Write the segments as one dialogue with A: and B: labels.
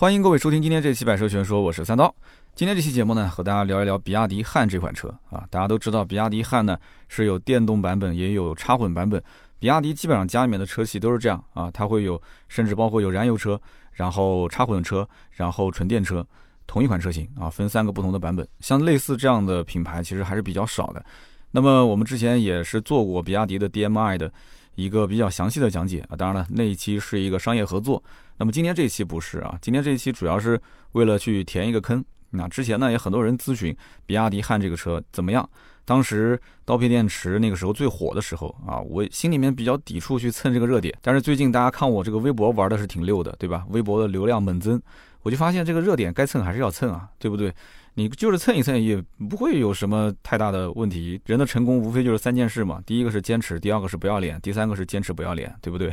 A: 欢迎各位收听今天这期《百车全说》，我是三刀。今天这期节目呢，和大家聊一聊比亚迪汉这款车啊。大家都知道，比亚迪汉呢是有电动版本，也有插混版本。比亚迪基本上家里面的车系都是这样啊，它会有，甚至包括有燃油车，然后插混车，然后纯电车，同一款车型啊，分三个不同的版本。像类似这样的品牌，其实还是比较少的。那么我们之前也是做过比亚迪的 DMI 的一个比较详细的讲解啊。当然了，那一期是一个商业合作。那么今天这一期不是啊，今天这一期主要是为了去填一个坑。那之前呢，也很多人咨询比亚迪汉这个车怎么样。当时刀片电池那个时候最火的时候啊，我心里面比较抵触去蹭这个热点。但是最近大家看我这个微博玩的是挺溜的，对吧？微博的流量猛增，我就发现这个热点该蹭还是要蹭啊，对不对？你就是蹭一蹭，也不会有什么太大的问题。人的成功无非就是三件事嘛，第一个是坚持，第二个是不要脸，第三个是坚持不要脸，对不对？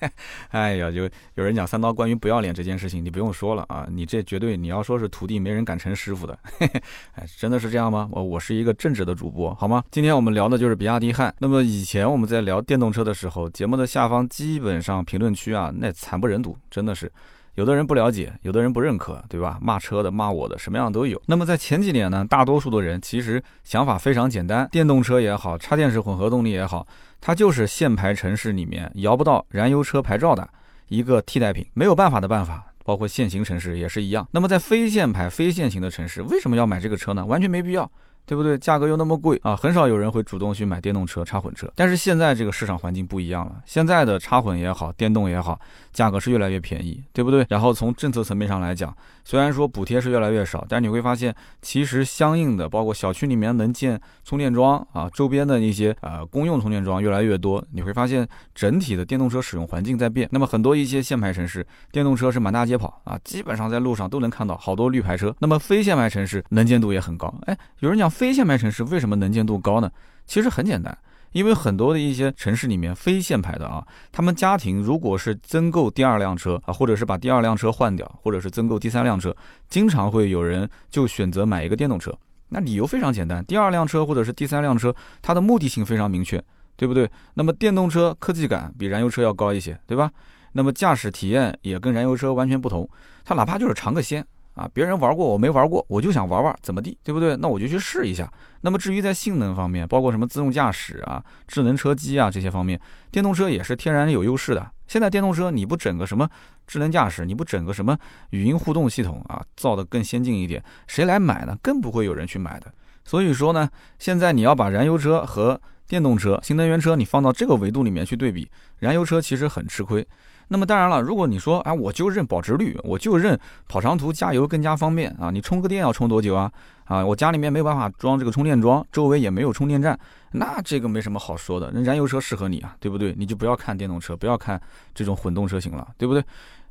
A: 哎呀，就有人讲三刀关于不要脸这件事情，你不用说了啊，你这绝对你要说是徒弟，没人敢成师傅的。哎，真的是这样吗？我我是一个正直的主播，好吗？今天我们聊的就是比亚迪汉。那么以前我们在聊电动车的时候，节目的下方基本上评论区啊，那惨不忍睹，真的是。有的人不了解，有的人不认可，对吧？骂车的、骂我的，什么样都有。那么在前几年呢，大多数的人其实想法非常简单，电动车也好，插电式混合动力也好，它就是限牌城市里面摇不到燃油车牌照的一个替代品，没有办法的办法。包括限行城市也是一样。那么在非限牌、非限行的城市，为什么要买这个车呢？完全没必要。对不对？价格又那么贵啊，很少有人会主动去买电动车、插混车。但是现在这个市场环境不一样了，现在的插混也好，电动也好，价格是越来越便宜，对不对？然后从政策层面上来讲，虽然说补贴是越来越少，但是你会发现，其实相应的，包括小区里面能建充电桩啊，周边的一些呃公用充电桩越来越多，你会发现整体的电动车使用环境在变。那么很多一些限牌城市，电动车是满大街跑啊，基本上在路上都能看到好多绿牌车。那么非限牌城市能见度也很高。哎，有人讲。非限牌城市为什么能见度高呢？其实很简单，因为很多的一些城市里面非限牌的啊，他们家庭如果是增购第二辆车啊，或者是把第二辆车换掉，或者是增购第三辆车，经常会有人就选择买一个电动车。那理由非常简单，第二辆车或者是第三辆车，它的目的性非常明确，对不对？那么电动车科技感比燃油车要高一些，对吧？那么驾驶体验也跟燃油车完全不同，它哪怕就是尝个鲜。啊，别人玩过，我没玩过，我就想玩玩，怎么地，对不对？那我就去试一下。那么至于在性能方面，包括什么自动驾驶啊、智能车机啊这些方面，电动车也是天然有优势的。现在电动车你不整个什么智能驾驶，你不整个什么语音互动系统啊，造的更先进一点，谁来买呢？更不会有人去买的。所以说呢，现在你要把燃油车和电动车、新能源车你放到这个维度里面去对比，燃油车其实很吃亏。那么当然了，如果你说，哎，我就认保值率，我就认跑长途加油更加方便啊，你充个电要充多久啊？啊，我家里面没有办法装这个充电桩，周围也没有充电站，那这个没什么好说的。那燃油车适合你啊，对不对？你就不要看电动车，不要看这种混动车型了，对不对？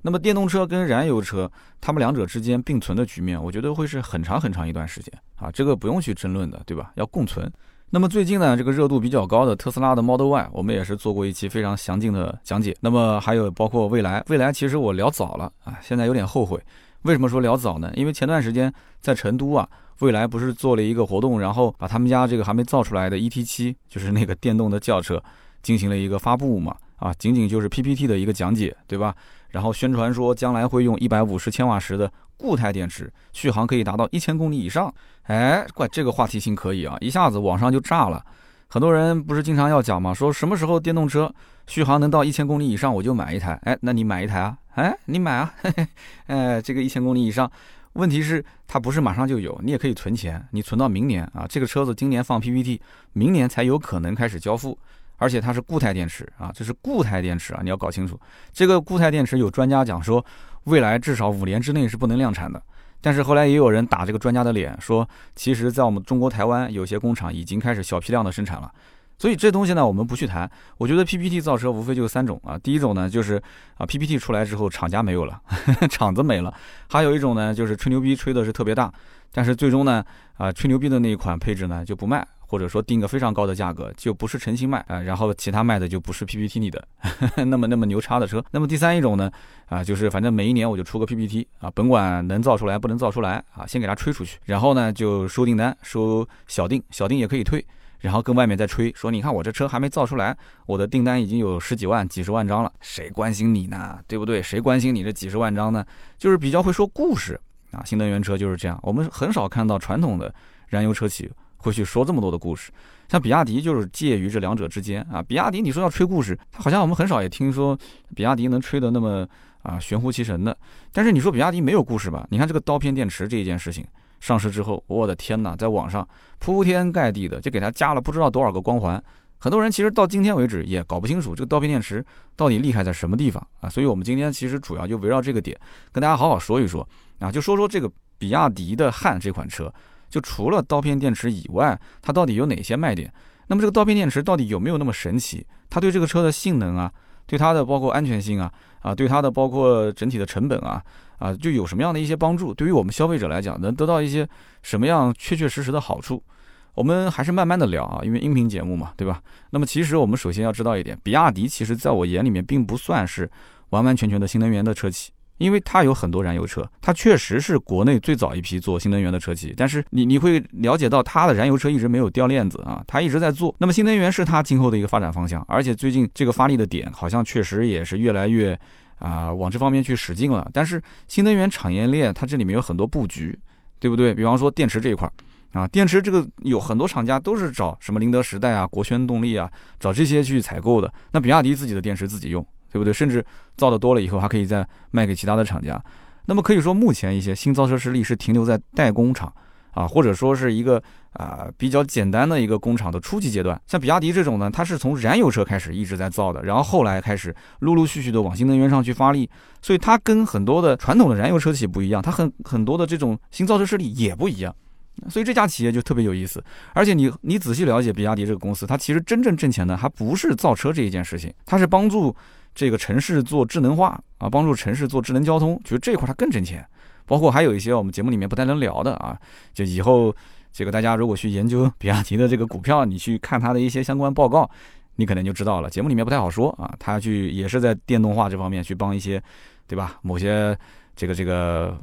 A: 那么电动车跟燃油车，它们两者之间并存的局面，我觉得会是很长很长一段时间啊，这个不用去争论的，对吧？要共存。那么最近呢，这个热度比较高的特斯拉的 Model Y，我们也是做过一期非常详尽的讲解。那么还有包括蔚来，蔚来其实我聊早了啊，现在有点后悔。为什么说聊早呢？因为前段时间在成都啊，蔚来不是做了一个活动，然后把他们家这个还没造出来的 ET7，就是那个电动的轿车，进行了一个发布嘛，啊，仅仅就是 PPT 的一个讲解，对吧？然后宣传说将来会用一百五十千瓦时的固态电池，续航可以达到一千公里以上。哎，怪这个话题性可以啊，一下子网上就炸了。很多人不是经常要讲吗？说什么时候电动车续航能到一千公里以上，我就买一台。哎，那你买一台啊？哎，你买啊？嘿嘿，哎，这个一千公里以上，问题是它不是马上就有，你也可以存钱，你存到明年啊。这个车子今年放 PPT，明年才有可能开始交付。而且它是固态电池啊，这是固态电池啊，你要搞清楚。这个固态电池有专家讲说，未来至少五年之内是不能量产的。但是后来也有人打这个专家的脸，说其实在我们中国台湾有些工厂已经开始小批量的生产了。所以这东西呢，我们不去谈。我觉得 PPT 造车无非就是三种啊，第一种呢就是啊 PPT 出来之后厂家没有了，厂子没了；还有一种呢就是吹牛逼吹的是特别大，但是最终呢啊吹牛逼的那一款配置呢就不卖。或者说定个非常高的价格，就不是诚心卖啊，然后其他卖的就不是 PPT 里的 那么那么牛叉的车。那么第三一种呢，啊，就是反正每一年我就出个 PPT 啊，甭管能造出来不能造出来啊，先给它吹出去，然后呢就收订单，收小订，小订也可以退。然后跟外面再吹，说你看我这车还没造出来，我的订单已经有十几万、几十万张了，谁关心你呢？对不对？谁关心你这几十万张呢？就是比较会说故事啊，新能源车就是这样。我们很少看到传统的燃油车企会去说这么多的故事，像比亚迪就是介于这两者之间啊。比亚迪你说要吹故事，好像我们很少也听说比亚迪能吹得那么啊玄乎其神的。但是你说比亚迪没有故事吧？你看这个刀片电池这一件事情。上市之后，我的天哪，在网上铺天盖地的就给它加了不知道多少个光环。很多人其实到今天为止也搞不清楚这个刀片电池到底厉害在什么地方啊。所以，我们今天其实主要就围绕这个点跟大家好好说一说啊，就说说这个比亚迪的汉这款车，就除了刀片电池以外，它到底有哪些卖点？那么这个刀片电池到底有没有那么神奇？它对这个车的性能啊，对它的包括安全性啊，啊，对它的包括整体的成本啊。啊，就有什么样的一些帮助？对于我们消费者来讲，能得到一些什么样确确实实的好处？我们还是慢慢的聊啊，因为音频节目嘛，对吧？那么其实我们首先要知道一点，比亚迪其实在我眼里面并不算是完完全全的新能源的车企，因为它有很多燃油车，它确实是国内最早一批做新能源的车企。但是你你会了解到，它的燃油车一直没有掉链子啊，它一直在做。那么新能源是它今后的一个发展方向，而且最近这个发力的点好像确实也是越来越。啊，往这方面去使劲了。但是新能源产业链它这里面有很多布局，对不对？比方说电池这一块啊，电池这个有很多厂家都是找什么宁德时代啊、国轩动力啊，找这些去采购的。那比亚迪自己的电池自己用，对不对？甚至造的多了以后，还可以再卖给其他的厂家。那么可以说，目前一些新造车势力是停留在代工厂。啊，或者说是一个啊比较简单的一个工厂的初级阶段，像比亚迪这种呢，它是从燃油车开始一直在造的，然后后来开始陆陆续续的往新能源上去发力，所以它跟很多的传统的燃油车企不一样，它很很多的这种新造车势力也不一样，所以这家企业就特别有意思。而且你你仔细了解比亚迪这个公司，它其实真正挣钱的还不是造车这一件事情，它是帮助这个城市做智能化啊，帮助城市做智能交通，觉得这块它更挣钱。包括还有一些我们节目里面不太能聊的啊，就以后这个大家如果去研究 比亚迪的这个股票，你去看它的一些相关报告，你可能就知道了。节目里面不太好说啊，他去也是在电动化这方面去帮一些，对吧？某些这个这个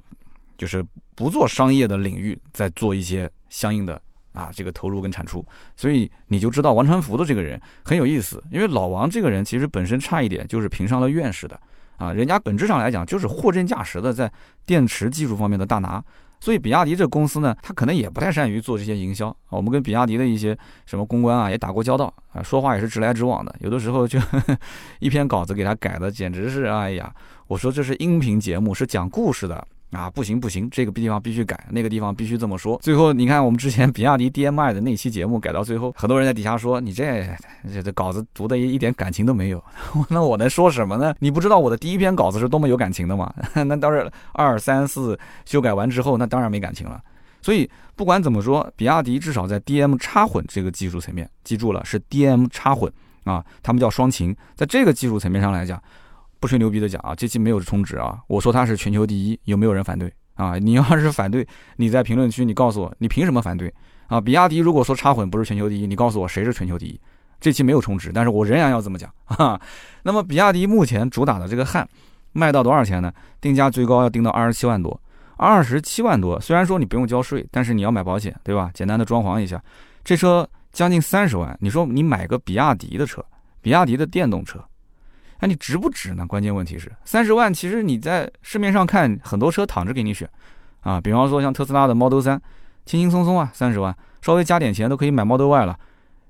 A: 就是不做商业的领域，在做一些相应的啊这个投入跟产出，所以你就知道王传福的这个人很有意思，因为老王这个人其实本身差一点就是评上了院士的。啊，人家本质上来讲就是货真价实的在电池技术方面的大拿，所以比亚迪这公司呢，他可能也不太善于做这些营销。我们跟比亚迪的一些什么公关啊也打过交道啊，说话也是直来直往的，有的时候就 一篇稿子给他改的简直是，哎呀，我说这是音频节目，是讲故事的。啊，不行不行，这个地方必须改，那个地方必须这么说。最后你看，我们之前 比亚迪 DMI 的那期节目改到最后，很多人在底下说你这这这稿子读的一一点感情都没有。那我能说什么呢？你不知道我的第一篇稿子是多么有感情的吗？那当然，二三四修改完之后，那当然没感情了。所以不管怎么说，比亚迪至少在 DM 插混这个技术层面，记住了是 DM 插混啊，他们叫双擎，在这个技术层面上来讲。不吹牛逼的讲啊，这期没有充值啊，我说它是全球第一，有没有人反对啊？你要是反对，你在评论区你告诉我，你凭什么反对啊？比亚迪如果说插混不是全球第一，你告诉我谁是全球第一？这期没有充值，但是我仍然要这么讲 哈。那么比亚迪目前主打的这个汉卖到多少钱呢？定价最高要定到二十七万多，二十七万多。虽然说你不用交税，但是你要买保险，对吧？简单的装潢一下，这车将近三十万，你说你买个比亚迪的车，比亚迪的电动车。那你值不值呢？关键问题是三十万，其实你在市面上看很多车躺着给你选，啊，比方说像特斯拉的 Model 三，轻轻松松啊三十万，稍微加点钱都可以买 Model Y 了。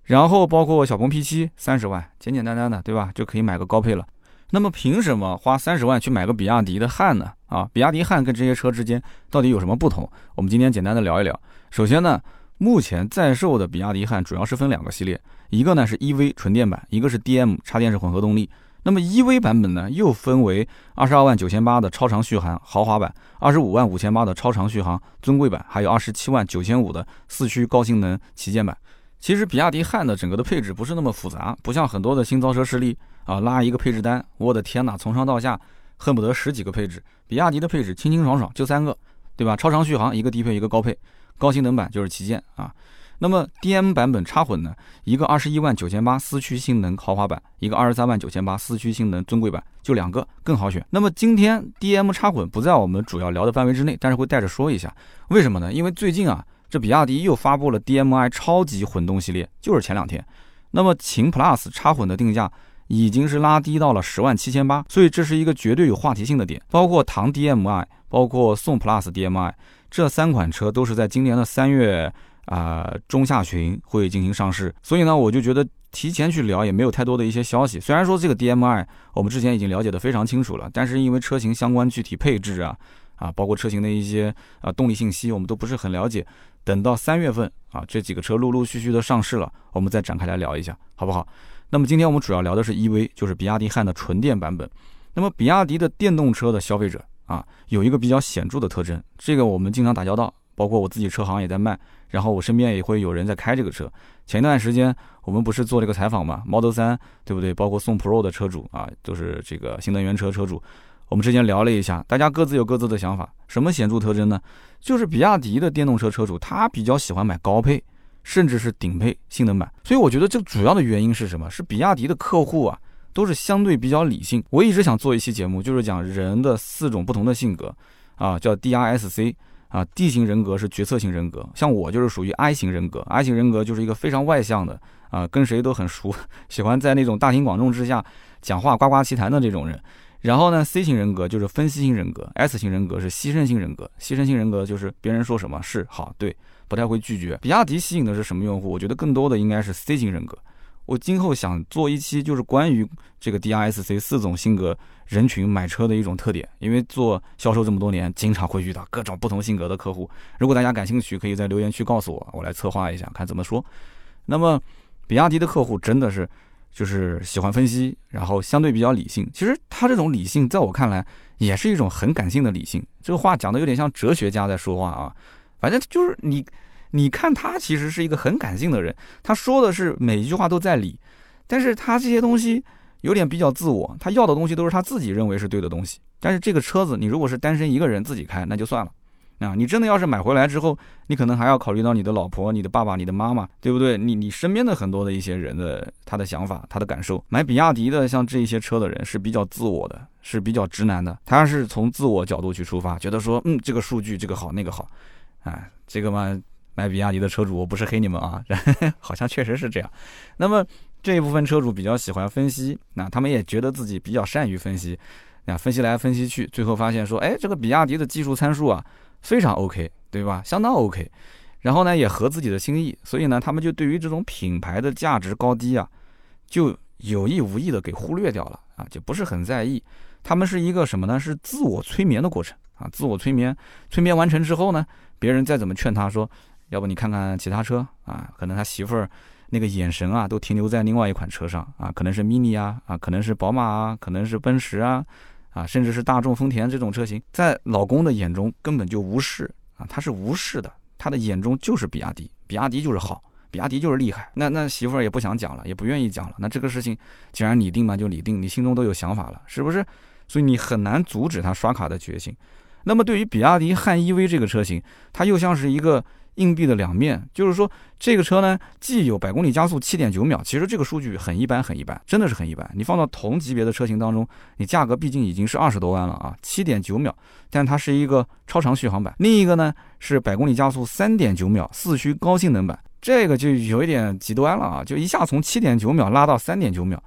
A: 然后包括小鹏 P7 三十万，简简单单的，对吧？就可以买个高配了。那么凭什么花三十万去买个比亚迪的汉呢？啊，比亚迪汉跟这些车之间到底有什么不同？我们今天简单的聊一聊。首先呢，目前在售的比亚迪汉主要是分两个系列，一个呢是 EV 纯电版，一个是 DM 插电式混合动力。那么 EV 版本呢，又分为二十二万九千八的超长续航豪华版，二十五万五千八的超长续航尊贵版，还有二十七万九千五的四驱高性能旗舰版。其实比亚迪汉的整个的配置不是那么复杂，不像很多的新造车势力啊，拉一个配置单，我的天哪，从上到下恨不得十几个配置。比亚迪的配置清清爽爽，就三个，对吧？超长续航一个低配一个高配，高性能版就是旗舰啊。那么 DM 版本插混呢？一个二十一万九千八四驱性能豪华版，一个二十三万九千八四驱性能尊贵版，就两个更好选。那么今天 DM 插混不在我们主要聊的范围之内，但是会带着说一下，为什么呢？因为最近啊，这比亚迪又发布了 DM-i 超级混动系列，就是前两天。那么秦 Plus 插混的定价已经是拉低到了十万七千八，所以这是一个绝对有话题性的点。包括唐 DM-i，包括宋 Plus DM-i 这三款车都是在今年的三月啊中下旬会进行上市，所以呢，我就觉得提前去聊也没有太多的一些消息。虽然说这个 DM-i 我们之前已经了解的非常清楚了，但是因为车型相关具体配置啊。啊，包括车型的一些啊动力信息，我们都不是很了解。等到三月份啊，这几个车陆陆续续的上市了，我们再展开来聊一下，好不好？那么今天我们主要聊的是 EV，就是比亚迪汉的纯电版本。那么比亚迪的电动车的消费者啊，有一个比较显著的特征，这个我们经常打交道，包括我自己车行也在卖，然后我身边也会有人在开这个车。前一段时间我们不是做这个采访嘛，Model 3对不对？包括宋 Pro 的车主啊，都是这个新能源车车主。我们之前聊了一下，大家各自有各自的想法。什么显著特征呢？就是比亚迪的电动车车主，他比较喜欢买高配，甚至是顶配性能版。所以我觉得这主要的原因是什么？是比亚迪的客户啊，都是相对比较理性。我一直想做一期节目，就是讲人的四种不同的性格啊，叫 DRSC 啊，D 型人格是决策型人格，像我就是属于 I 型人格，I 型人格就是一个非常外向的啊，跟谁都很熟，喜欢在那种大庭广众之下讲话呱呱其谈的这种人。然后呢，C 型人格就是分析型人格，S 型人格是牺牲型人格。牺牲型人格就是别人说什么是好对，不太会拒绝。比亚迪吸引的是什么用户？我觉得更多的应该是 C 型人格。我今后想做一期就是关于这个 DRSC 四种性格人群买车的一种特点，因为做销售这么多年，经常会遇到各种不同性格的客户。如果大家感兴趣，可以在留言区告诉我，我来策划一下，看怎么说。那么，比亚迪的客户真的是。就是喜欢分析，然后相对比较理性。其实他这种理性，在我看来也是一种很感性的理性。这个话讲的有点像哲学家在说话啊。反正就是你，你看他其实是一个很感性的人，他说的是每一句话都在理，但是他这些东西有点比较自我，他要的东西都是他自己认为是对的东西。但是这个车子，你如果是单身一个人自己开，那就算了。啊，你真的要是买回来之后，你可能还要考虑到你的老婆、你的爸爸、你的妈妈，对不对？你你身边的很多的一些人的他的想法、他的感受。买比亚迪的像这一些车的人是比较自我的，是比较直男的，他是从自我角度去出发，觉得说，嗯，这个数据这个好那个好，哎，这个嘛，买比亚迪的车主我不是黑你们啊，好像确实是这样。那么这一部分车主比较喜欢分析，那他们也觉得自己比较善于分析，啊，分析来分析去，最后发现说，哎，这个比亚迪的技术参数啊。非常 OK，对吧？相当 OK，然后呢也合自己的心意，所以呢他们就对于这种品牌的价值高低啊，就有意无意的给忽略掉了啊，就不是很在意。他们是一个什么呢？是自我催眠的过程啊，自我催眠，催眠完成之后呢，别人再怎么劝他说，要不你看看其他车啊，可能他媳妇儿那个眼神啊都停留在另外一款车上啊，可能是 mini 啊，啊可能是宝马啊，可能是奔驰啊。啊，甚至是大众、丰田这种车型，在老公的眼中根本就无视啊，他是无视的，他的眼中就是比亚迪，比亚迪就是好，比亚迪就是厉害。那那媳妇儿也不想讲了，也不愿意讲了。那这个事情既然你定嘛，就你定，你心中都有想法了，是不是？所以你很难阻止他刷卡的决心。那么对于比亚迪汉 EV 这个车型，它又像是一个。硬币的两面，就是说这个车呢，既有百公里加速七点九秒，其实这个数据很一般，很一般，真的是很一般。你放到同级别的车型当中，你价格毕竟已经是二十多万了啊，七点九秒，但它是一个超长续航版。另一个呢是百公里加速三点九秒四驱高性能版，这个就有一点极端了啊，就一下从七点九秒拉到三点九秒。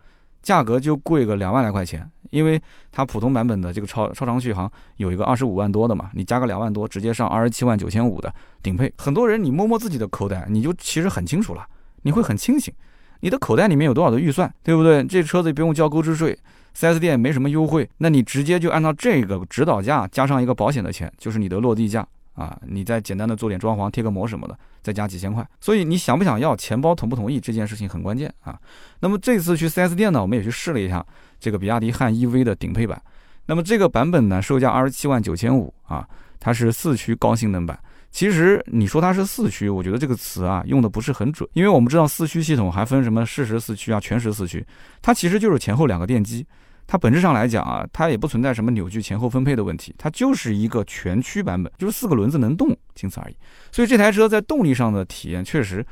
A: 价格就贵个两万来块钱，因为它普通版本的这个超超长续航有一个二十五万多的嘛，你加个两万多，直接上二十七万九千五的顶配。很多人你摸摸自己的口袋，你就其实很清楚了，你会很清醒，你的口袋里面有多少的预算，对不对？这车子不用交购置税，4S 店没什么优惠，那你直接就按照这个指导价加上一个保险的钱，就是你的落地价。啊，你再简单的做点装潢，贴个膜什么的，再加几千块。所以你想不想要，钱包同不同意这件事情很关键啊。那么这次去 4S 店呢，我们也去试了一下这个比亚迪汉 EV 的顶配版。那么这个版本呢，售价二十七万九千五啊，它是四驱高性能版。其实你说它是四驱，我觉得这个词啊用的不是很准，因为我们知道四驱系统还分什么适时四驱啊、全时四驱，它其实就是前后两个电机。它本质上来讲啊，它也不存在什么扭矩前后分配的问题，它就是一个全驱版本，就是四个轮子能动，仅此而已。所以这台车在动力上的体验确实，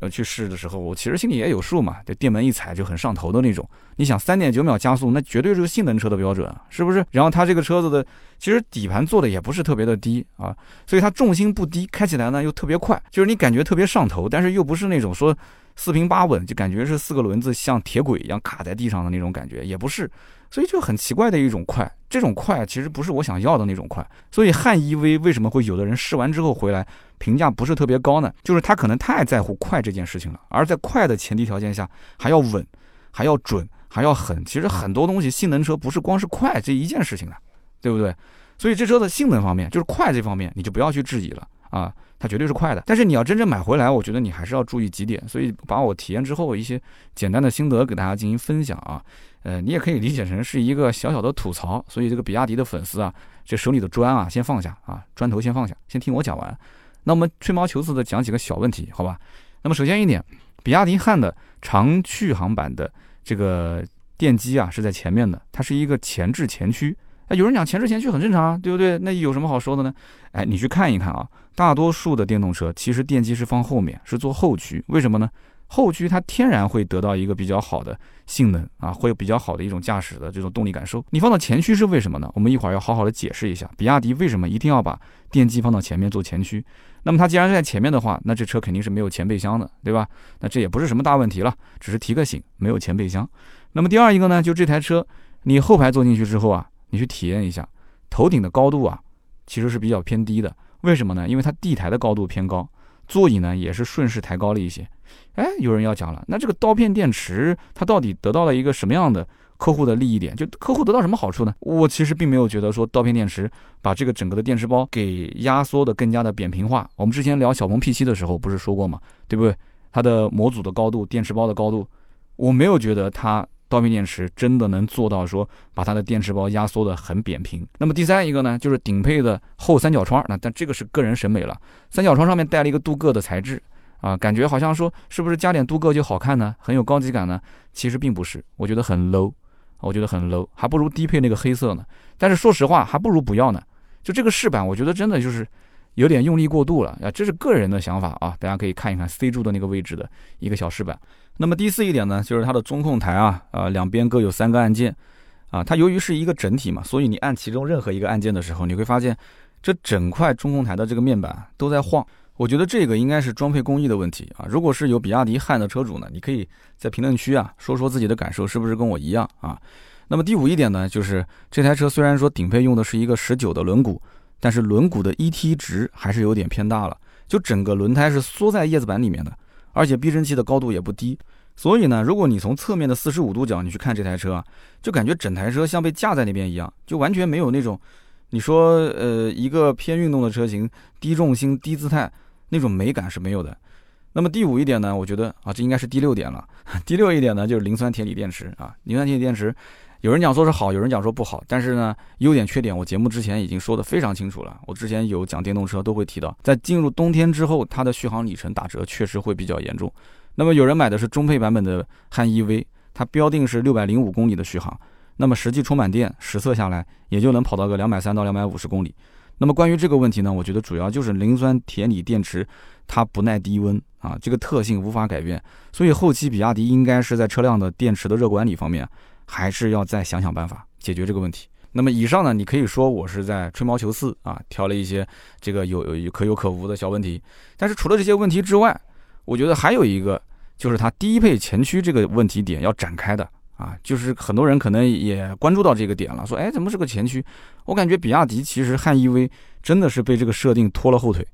A: 呃去试的时候，我其实心里也有数嘛，就电门一踩就很上头的那种。你想三点九秒加速，那绝对是性能车的标准，是不是？然后它这个车子的其实底盘做的也不是特别的低啊，所以它重心不低，开起来呢又特别快，就是你感觉特别上头，但是又不是那种说四平八稳，就感觉是四个轮子像铁轨一样卡在地上的那种感觉，也不是。所以就很奇怪的一种快，这种快其实不是我想要的那种快。所以汉 EV 为什么会有的人试完之后回来评价不是特别高呢？就是他可能太在乎快这件事情了，而在快的前提条件下，还要稳，还要准，还要狠。其实很多东西性能车不是光是快这一件事情的，对不对？所以这车的性能方面，就是快这方面，你就不要去质疑了啊，它绝对是快的。但是你要真正买回来，我觉得你还是要注意几点。所以把我体验之后一些简单的心得给大家进行分享啊。呃，你也可以理解成是一个小小的吐槽，所以这个比亚迪的粉丝啊，这手里的砖啊，先放下啊，砖头先放下，先听我讲完。那我们吹毛求疵的讲几个小问题，好吧？那么首先一点，比亚迪汉的长续航版的这个电机啊是在前面的，它是一个前置前驱。哎，有人讲前置前驱很正常啊，对不对？那有什么好说的呢？哎，你去看一看啊，大多数的电动车其实电机是放后面，是做后驱，为什么呢？后驱它天然会得到一个比较好的性能啊，会有比较好的一种驾驶的这种动力感受。你放到前驱是为什么呢？我们一会儿要好好的解释一下，比亚迪为什么一定要把电机放到前面做前驱。那么它既然在前面的话，那这车肯定是没有前备箱的，对吧？那这也不是什么大问题了，只是提个醒，没有前备箱。那么第二一个呢，就这台车你后排坐进去之后啊，你去体验一下，头顶的高度啊，其实是比较偏低的。为什么呢？因为它地台的高度偏高。座椅呢也是顺势抬高了一些，哎，有人要讲了，那这个刀片电池它到底得到了一个什么样的客户的利益点？就客户得到什么好处呢？我其实并没有觉得说刀片电池把这个整个的电池包给压缩的更加的扁平化。我们之前聊小鹏 P7 的时候不是说过吗？对不对？它的模组的高度、电池包的高度，我没有觉得它。刀片电池真的能做到说把它的电池包压缩的很扁平。那么第三一个呢，就是顶配的后三角窗。那但这个是个人审美了，三角窗上面带了一个镀铬的材质啊，感觉好像说是不是加点镀铬就好看呢？很有高级感呢？其实并不是，我觉得很 low，我觉得很 low，还不如低配那个黑色呢。但是说实话，还不如不要呢。就这个饰板，我觉得真的就是有点用力过度了啊。这是个人的想法啊，大家可以看一看 C 柱的那个位置的一个小饰板。那么第四一点呢，就是它的中控台啊，呃，两边各有三个按键，啊，它由于是一个整体嘛，所以你按其中任何一个按键的时候，你会发现这整块中控台的这个面板都在晃。我觉得这个应该是装配工艺的问题啊。如果是有比亚迪汉的车主呢，你可以在评论区啊说说自己的感受，是不是跟我一样啊？那么第五一点呢，就是这台车虽然说顶配用的是一个十九的轮毂，但是轮毂的 ET 值还是有点偏大了，就整个轮胎是缩在叶子板里面的。而且避震器的高度也不低，所以呢，如果你从侧面的四十五度角你去看这台车啊，就感觉整台车像被架在那边一样，就完全没有那种，你说呃一个偏运动的车型，低重心低姿态那种美感是没有的。那么第五一点呢，我觉得啊，这应该是第六点了。第六一点呢，就是磷酸铁锂电池啊，磷酸铁锂电池。有人讲说是好，有人讲说不好，但是呢，优点缺点我节目之前已经说的非常清楚了。我之前有讲电动车都会提到，在进入冬天之后，它的续航里程打折确实会比较严重。那么有人买的是中配版本的汉 EV，它标定是六百零五公里的续航，那么实际充满电实测下来也就能跑到个两百三到两百五十公里。那么关于这个问题呢，我觉得主要就是磷酸铁锂电池它不耐低温啊，这个特性无法改变。所以后期比亚迪应该是在车辆的电池的热管理方面。还是要再想想办法解决这个问题。那么以上呢，你可以说我是在吹毛求疵啊，挑了一些这个有有可有可无的小问题。但是除了这些问题之外，我觉得还有一个就是它低配前驱这个问题点要展开的啊，就是很多人可能也关注到这个点了，说哎怎么是个前驱？我感觉比亚迪其实汉 EV 真的是被这个设定拖了后腿。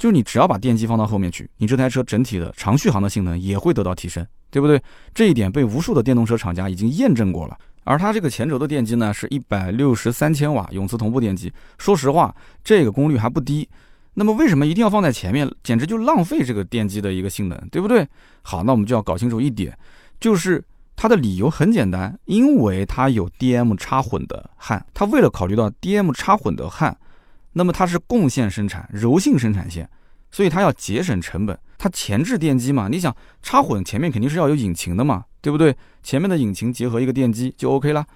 A: 就是你只要把电机放到后面去，你这台车整体的长续航的性能也会得到提升，对不对？这一点被无数的电动车厂家已经验证过了。而它这个前轴的电机呢，是一百六十三千瓦永磁同步电机。说实话，这个功率还不低。那么为什么一定要放在前面？简直就浪费这个电机的一个性能，对不对？好，那我们就要搞清楚一点，就是它的理由很简单，因为它有 DM 插混的焊，它为了考虑到 DM 插混的焊。那么它是共线生产、柔性生产线，所以它要节省成本。它前置电机嘛，你想插混前面肯定是要有引擎的嘛，对不对？前面的引擎结合一个电机就 OK 了。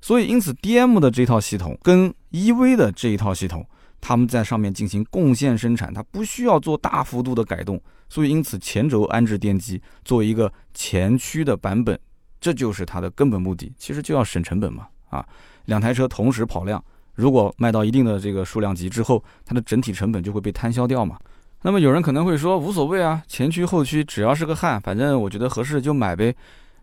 A: 所以因此 DM 的这套系统跟 EV 的这一套系统，他们在上面进行共线生产，它不需要做大幅度的改动，所以因此前轴安置电机作为一个前驱的版本，这就是它的根本目的，其实就要省成本嘛。啊，两台车同时跑量，如果卖到一定的这个数量级之后，它的整体成本就会被摊销掉嘛。那么有人可能会说无所谓啊，前驱后驱只要是个汉，反正我觉得合适就买呗。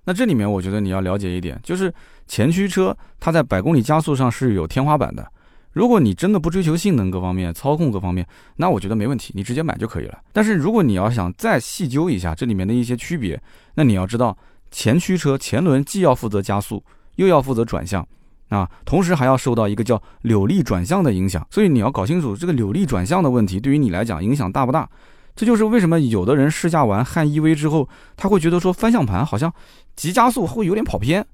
A: 那这里面我觉得你要了解一点，就是前驱车它在百公里加速上是有天花板的。如果你真的不追求性能各方面、操控各方面，那我觉得没问题，你直接买就可以了。但是如果你要想再细究一下这里面的一些区别，那你要知道前驱车前轮既要负责加速，又要负责转向。啊，同时还要受到一个叫扭力转向的影响，所以你要搞清楚这个扭力转向的问题对于你来讲影响大不大。这就是为什么有的人试驾完汉 EV 之后，他会觉得说方向盘好像急加速会有点跑偏。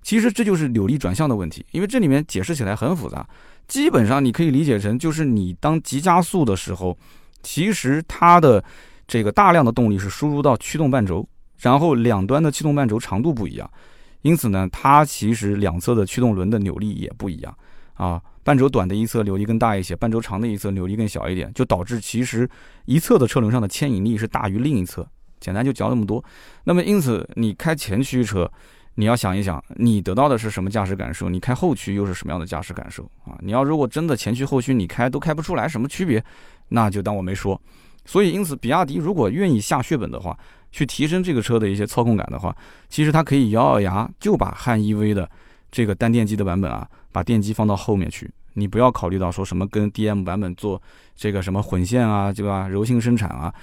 A: 其实这就是扭力转向的问题，因为这里面解释起来很复杂。基本上你可以理解成就是你当急加速的时候，其实它的这个大量的动力是输入到驱动半轴，然后两端的气动半轴长度不一样。因此呢，它其实两侧的驱动轮的扭力也不一样啊。半轴短的一侧扭力更大一些，半轴长的一侧扭力更小一点，就导致其实一侧的车轮上的牵引力是大于另一侧。简单就讲那么多。那么因此，你开前驱车，你要想一想，你得到的是什么驾驶感受？你开后驱又是什么样的驾驶感受啊？你要如果真的前驱后驱你开都开不出来什么区别，那就当我没说。所以因此，比亚迪如果愿意下血本的话，去提升这个车的一些操控感的话，其实它可以咬咬牙就把汉 EV 的这个单电机的版本啊，把电机放到后面去。你不要考虑到说什么跟 DM 版本做这个什么混线啊，对吧？柔性生产啊，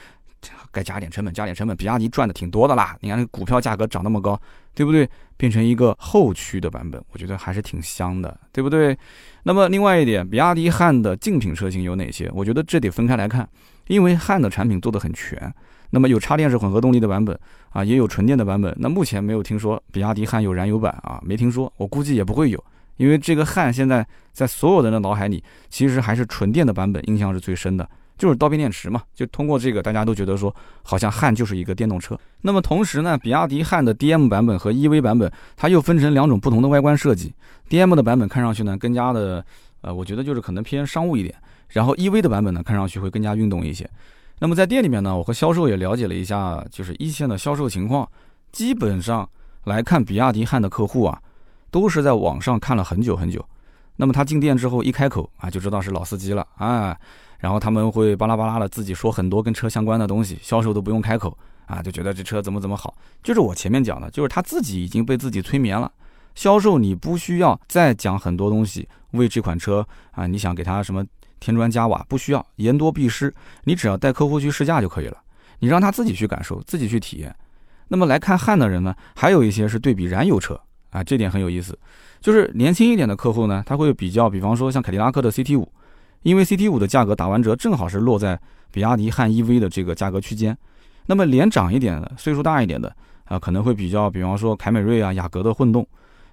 A: 该加点成本加点成本。比亚迪赚的挺多的啦，你看这股票价格涨那么高，对不对？变成一个后驱的版本，我觉得还是挺香的，对不对？那么另外一点，比亚迪汉的竞品车型有哪些？我觉得这得分开来看，因为汉的产品做的很全。那么有插电式混合动力的版本啊，也有纯电的版本。那目前没有听说比亚迪汉有燃油版啊，没听说，我估计也不会有，因为这个汉现在在所有人的脑海里，其实还是纯电的版本印象是最深的，就是刀片电池嘛。就通过这个，大家都觉得说，好像汉就是一个电动车。那么同时呢，比亚迪汉的 DM 版本和 EV 版本，它又分成两种不同的外观设计。DM 的版本看上去呢，更加的，呃，我觉得就是可能偏商务一点。然后 EV 的版本呢，看上去会更加运动一些。那么在店里面呢，我和销售也了解了一下，就是一线的销售情况。基本上来看，比亚迪汉的客户啊，都是在网上看了很久很久。那么他进店之后一开口啊，就知道是老司机了啊。然后他们会巴拉巴拉的自己说很多跟车相关的东西，销售都不用开口啊，就觉得这车怎么怎么好。就是我前面讲的，就是他自己已经被自己催眠了。销售你不需要再讲很多东西，为这款车啊，你想给他什么？添砖加瓦不需要言多必失，你只要带客户去试驾就可以了。你让他自己去感受，自己去体验。那么来看汉的人呢，还有一些是对比燃油车啊，这点很有意思。就是年轻一点的客户呢，他会比较，比方说像凯迪拉克的 CT 五，因为 CT 五的价格打完折正好是落在比亚迪汉 EV 的这个价格区间。那么年长一点的、岁数大一点的啊，可能会比较，比方说凯美瑞啊、雅阁的混动。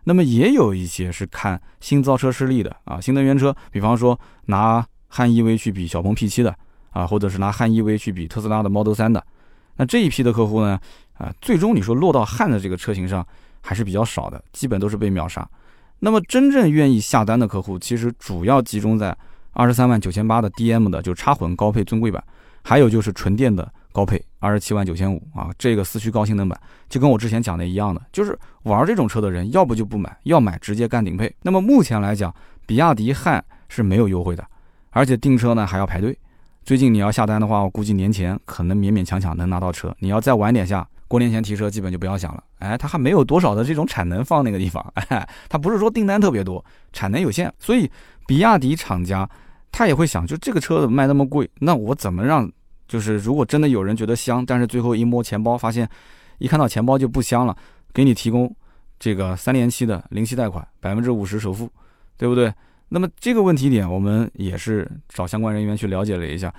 A: 那么也有一些是看新造车势力的啊，新能源车，比方说拿。汉 EV 去比小鹏 P7 的啊，或者是拿汉 EV 去比特斯拉的 Model 3的，那这一批的客户呢，啊，最终你说落到汉的这个车型上还是比较少的，基本都是被秒杀。那么真正愿意下单的客户，其实主要集中在二十三万九千八的 DM 的，就插混高配尊贵版，还有就是纯电的高配二十七万九千五啊，这个四驱高性能版，就跟我之前讲的一样的，就是玩这种车的人，要不就不买，要买直接干顶配。那么目前来讲，比亚迪汉是没有优惠的。而且订车呢还要排队，最近你要下单的话，我估计年前可能勉勉强强能拿到车。你要再晚点下，过年前提车基本就不要想了。哎，它还没有多少的这种产能放那个地方，哎，它不是说订单特别多，产能有限，所以比亚迪厂家他也会想，就这个车子卖那么贵，那我怎么让，就是如果真的有人觉得香，但是最后一摸钱包发现，一看到钱包就不香了，给你提供这个三年期的零息贷款，百分之五十首付，对不对？那么这个问题点，我们也是找相关人员去了解了一下。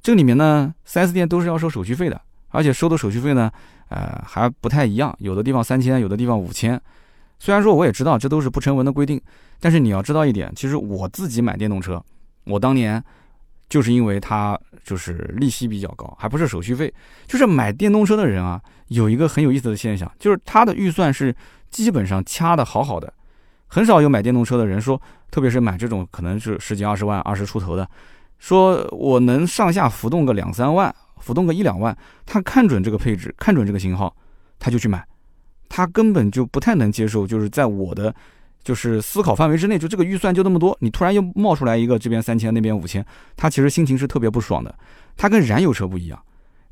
A: 这里面呢，4S 店都是要收手续费的，而且收的手续费呢，呃，还不太一样，有的地方三千，有的地方五千。虽然说我也知道这都是不成文的规定，但是你要知道一点，其实我自己买电动车，我当年就是因为它就是利息比较高，还不是手续费，就是买电动车的人啊，有一个很有意思的现象，就是他的预算是基本上掐的好好的。很少有买电动车的人说，特别是买这种可能是十几二十万、二十出头的，说我能上下浮动个两三万，浮动个一两万，他看准这个配置，看准这个型号，他就去买，他根本就不太能接受，就是在我的就是思考范围之内，就这个预算就那么多，你突然又冒出来一个这边三千那边五千，他其实心情是特别不爽的。它跟燃油车不一样。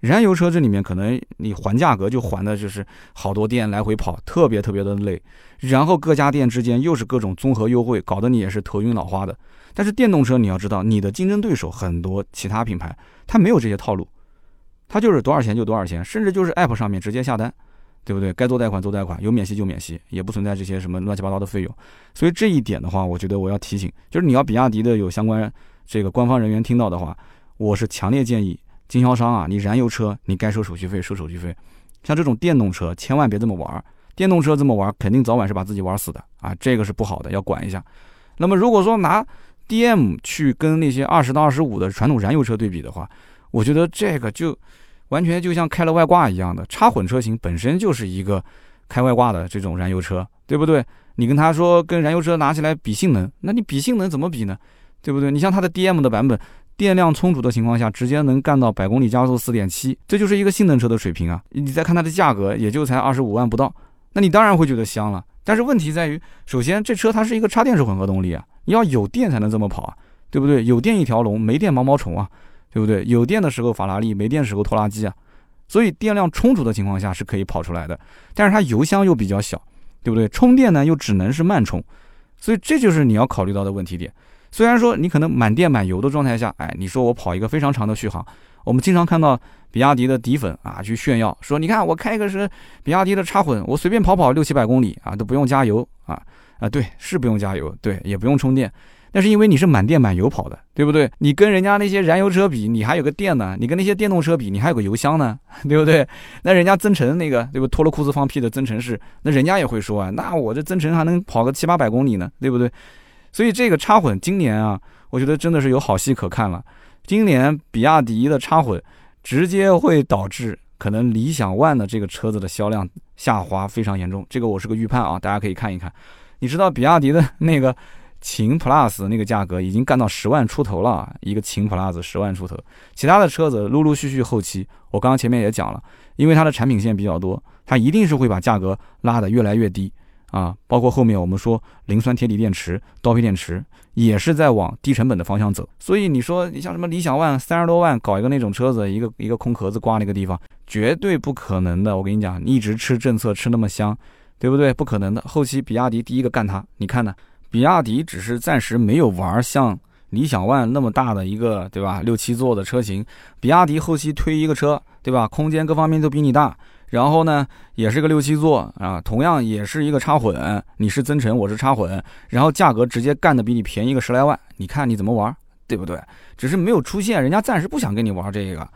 A: 燃油车这里面可能你还价格就还的就是好多店来回跑，特别特别的累，然后各家店之间又是各种综合优惠，搞得你也是头晕脑花的。但是电动车你要知道，你的竞争对手很多其他品牌，它没有这些套路，它就是多少钱就多少钱，甚至就是 App 上面直接下单，对不对？该做贷款做贷款，有免息就免息，也不存在这些什么乱七八糟的费用。所以这一点的话，我觉得我要提醒，就是你要比亚迪的有相关这个官方人员听到的话，我是强烈建议。经销商啊，你燃油车你该收手续费收手续费，像这种电动车千万别这么玩儿电动车这么玩儿肯定早晚是把自己玩死的啊，这个是不好的，要管一下。那么如果说拿 DM 去跟那些二十到二十五的传统燃油车对比的话，我觉得这个就完全就像开了外挂一样的插混车型本身就是一个开外挂的这种燃油车，对不对？你跟他说跟燃油车拿起来比性能，那你比性能怎么比呢？对不对？你像它的 DM 的版本。电量充足的情况下，直接能干到百公里加速四点七，这就是一个性能车的水平啊！你再看它的价格，也就才二十五万不到，那你当然会觉得香了。但是问题在于，首先这车它是一个插电式混合动力啊，你要有电才能这么跑啊，对不对？有电一条龙，没电毛毛虫啊，对不对？有电的时候法拉利，没电时候拖拉机啊。所以电量充足的情况下是可以跑出来的，但是它油箱又比较小，对不对？充电呢又只能是慢充，所以这就是你要考虑到的问题点。虽然说你可能满电满油的状态下，哎，你说我跑一个非常长的续航，我们经常看到比亚迪的底粉啊去炫耀，说你看我开一个是比亚迪的插混，我随便跑跑六七百公里啊都不用加油啊啊对，是不用加油，对，也不用充电，但是因为你是满电满油跑的，对不对？你跟人家那些燃油车比，你还有个电呢，你跟那些电动车比，你还有个油箱呢，对不对？那人家增程那个对不脱了裤子放屁的增程式，那人家也会说啊，那我这增程还能跑个七八百公里呢，对不对？所以这个插混今年啊，我觉得真的是有好戏可看了。今年比亚迪的插混直接会导致可能理想 ONE 的这个车子的销量下滑非常严重。这个我是个预判啊，大家可以看一看。你知道比亚迪的那个秦 Plus 那个价格已经干到十万出头了，一个秦 Plus 十万出头。其他的车子陆陆续续后期，我刚刚前面也讲了，因为它的产品线比较多，它一定是会把价格拉得越来越低。啊，包括后面我们说磷酸铁锂电池、刀片电池，也是在往低成本的方向走。所以你说你像什么理想 ONE 三十多万搞一个那种车子，一个一个空壳子挂那个地方，绝对不可能的。我跟你讲，你一直吃政策吃那么香，对不对？不可能的。后期比亚迪第一个干它，你看呢？比亚迪只是暂时没有玩像理想 ONE 那么大的一个，对吧？六七座的车型，比亚迪后期推一个车，对吧？空间各方面都比你大。然后呢，也是个六七座啊，同样也是一个插混，你是增程，我是插混，然后价格直接干的比你便宜个十来万，你看你怎么玩，对不对？只是没有出现，人家暂时不想跟你玩这个。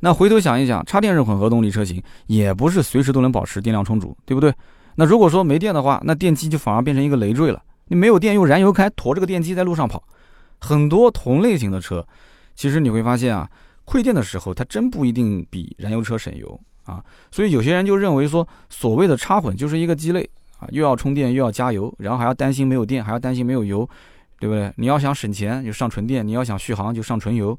A: 那回头想一想，插电式混合动力车型也不是随时都能保持电量充足，对不对？那如果说没电的话，那电机就反而变成一个累赘了。你没有电，用燃油开，驮这个电机在路上跑，很多同类型的车，其实你会发现啊，馈电的时候它真不一定比燃油车省油。啊，所以有些人就认为说，所谓的插混就是一个鸡肋啊，又要充电又要加油，然后还要担心没有电，还要担心没有油，对不对？你要想省钱就上纯电，你要想续航就上纯油。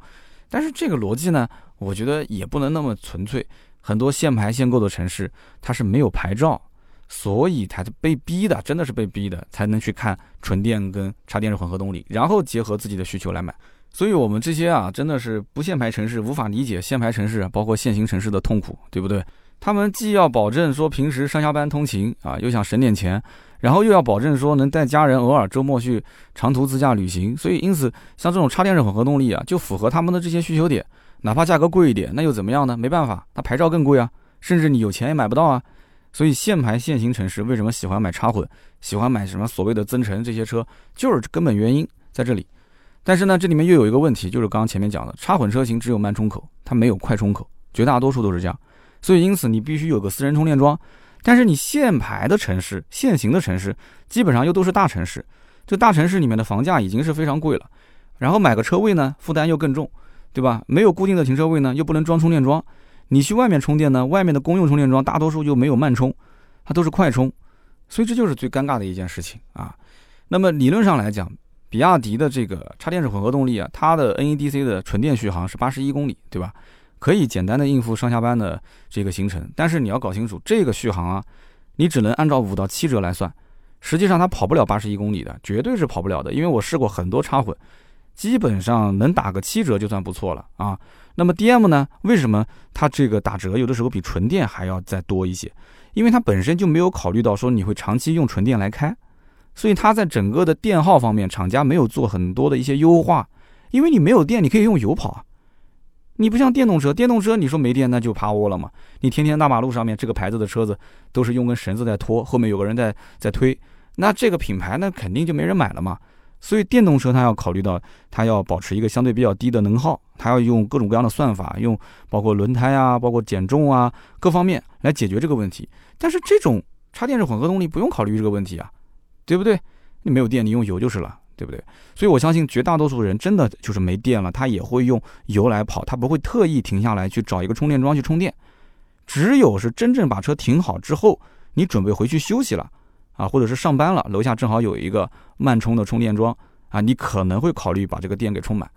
A: 但是这个逻辑呢，我觉得也不能那么纯粹。很多限牌限购的城市，它是没有牌照，所以它是被逼的，真的是被逼的，才能去看纯电跟插电式混合动力，然后结合自己的需求来买。所以，我们这些啊，真的是不限牌城市无法理解限牌城市，包括限行城市的痛苦，对不对？他们既要保证说平时上下班通勤啊，又想省点钱，然后又要保证说能带家人偶尔周末去长途自驾旅行。所以，因此像这种插电式混合动力啊，就符合他们的这些需求点。哪怕价格贵一点，那又怎么样呢？没办法，它牌照更贵啊，甚至你有钱也买不到啊。所以，限牌限行城市为什么喜欢买插混，喜欢买什么所谓的增程这些车，就是根本原因在这里。但是呢，这里面又有一个问题，就是刚刚前面讲的，插混车型只有慢充口，它没有快充口，绝大多数都是这样。所以因此你必须有个私人充电桩。但是你限牌的城市、限行的城市，基本上又都是大城市，这大城市里面的房价已经是非常贵了。然后买个车位呢，负担又更重，对吧？没有固定的停车位呢，又不能装充电桩。你去外面充电呢，外面的公用充电桩大多数又没有慢充，它都是快充。所以这就是最尴尬的一件事情啊。那么理论上来讲，比亚迪的这个插电式混合动力啊，它的 NEDC 的纯电续航是八十一公里，对吧？可以简单的应付上下班的这个行程。但是你要搞清楚，这个续航啊，你只能按照五到七折来算，实际上它跑不了八十一公里的，绝对是跑不了的。因为我试过很多插混，基本上能打个七折就算不错了啊。那么 DM 呢？为什么它这个打折有的时候比纯电还要再多一些？因为它本身就没有考虑到说你会长期用纯电来开。所以它在整个的电耗方面，厂家没有做很多的一些优化，因为你没有电，你可以用油跑啊。你不像电动车，电动车你说没电那就趴窝了嘛。你天天大马路上面这个牌子的车子都是用根绳子在拖，后面有个人在在推，那这个品牌那肯定就没人买了嘛。所以电动车它要考虑到它要保持一个相对比较低的能耗，它要用各种各样的算法，用包括轮胎啊，包括减重啊各方面来解决这个问题。但是这种插电式混合动力不用考虑这个问题啊。对不对？你没有电，你用油就是了，对不对？所以我相信绝大多数人真的就是没电了，他也会用油来跑，他不会特意停下来去找一个充电桩去充电。只有是真正把车停好之后，你准备回去休息了啊，或者是上班了，楼下正好有一个慢充的充电桩啊，你可能会考虑把这个电给充满。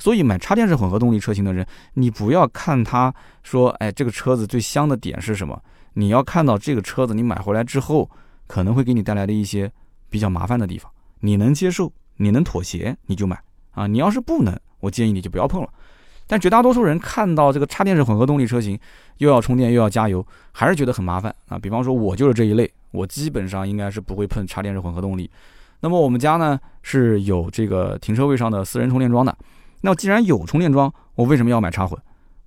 A: 所以买插电式混合动力车型的人，你不要看他说，哎，这个车子最香的点是什么？你要看到这个车子你买回来之后，可能会给你带来的一些。比较麻烦的地方，你能接受，你能妥协，你就买啊！你要是不能，我建议你就不要碰了。但绝大多数人看到这个插电式混合动力车型，又要充电又要加油，还是觉得很麻烦啊。比方说，我就是这一类，我基本上应该是不会碰插电式混合动力。那么我们家呢是有这个停车位上的私人充电桩的。那既然有充电桩，我为什么要买插混？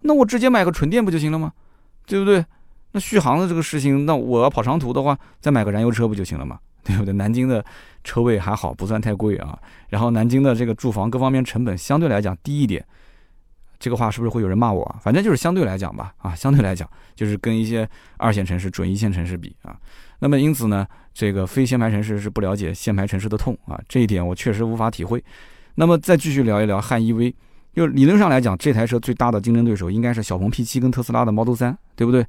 A: 那我直接买个纯电不就行了吗？对不对？那续航的这个事情，那我要跑长途的话，再买个燃油车不就行了吗？对不对？南京的车位还好，不算太贵啊。然后南京的这个住房各方面成本相对来讲低一点。这个话是不是会有人骂我啊？反正就是相对来讲吧，啊，相对来讲就是跟一些二线城市、准一线城市比啊。那么因此呢，这个非限牌城市是不了解限牌城市的痛啊。这一点我确实无法体会。那么再继续聊一聊汉 EV，就理论上来讲，这台车最大的竞争对手应该是小鹏 P7 跟特斯拉的 Model 3，对不对？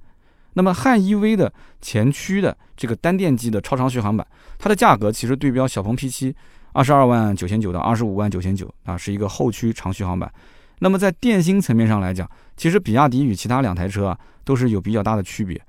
A: 那么汉 EV 的前驱的这个单电机的超长续航版，它的价格其实对标小鹏 P7，二十二万九千九到二十五万九千九啊，是一个后驱长续航版。那么在电芯层面上来讲，其实比亚迪与其他两台车啊都是有比较大的区别。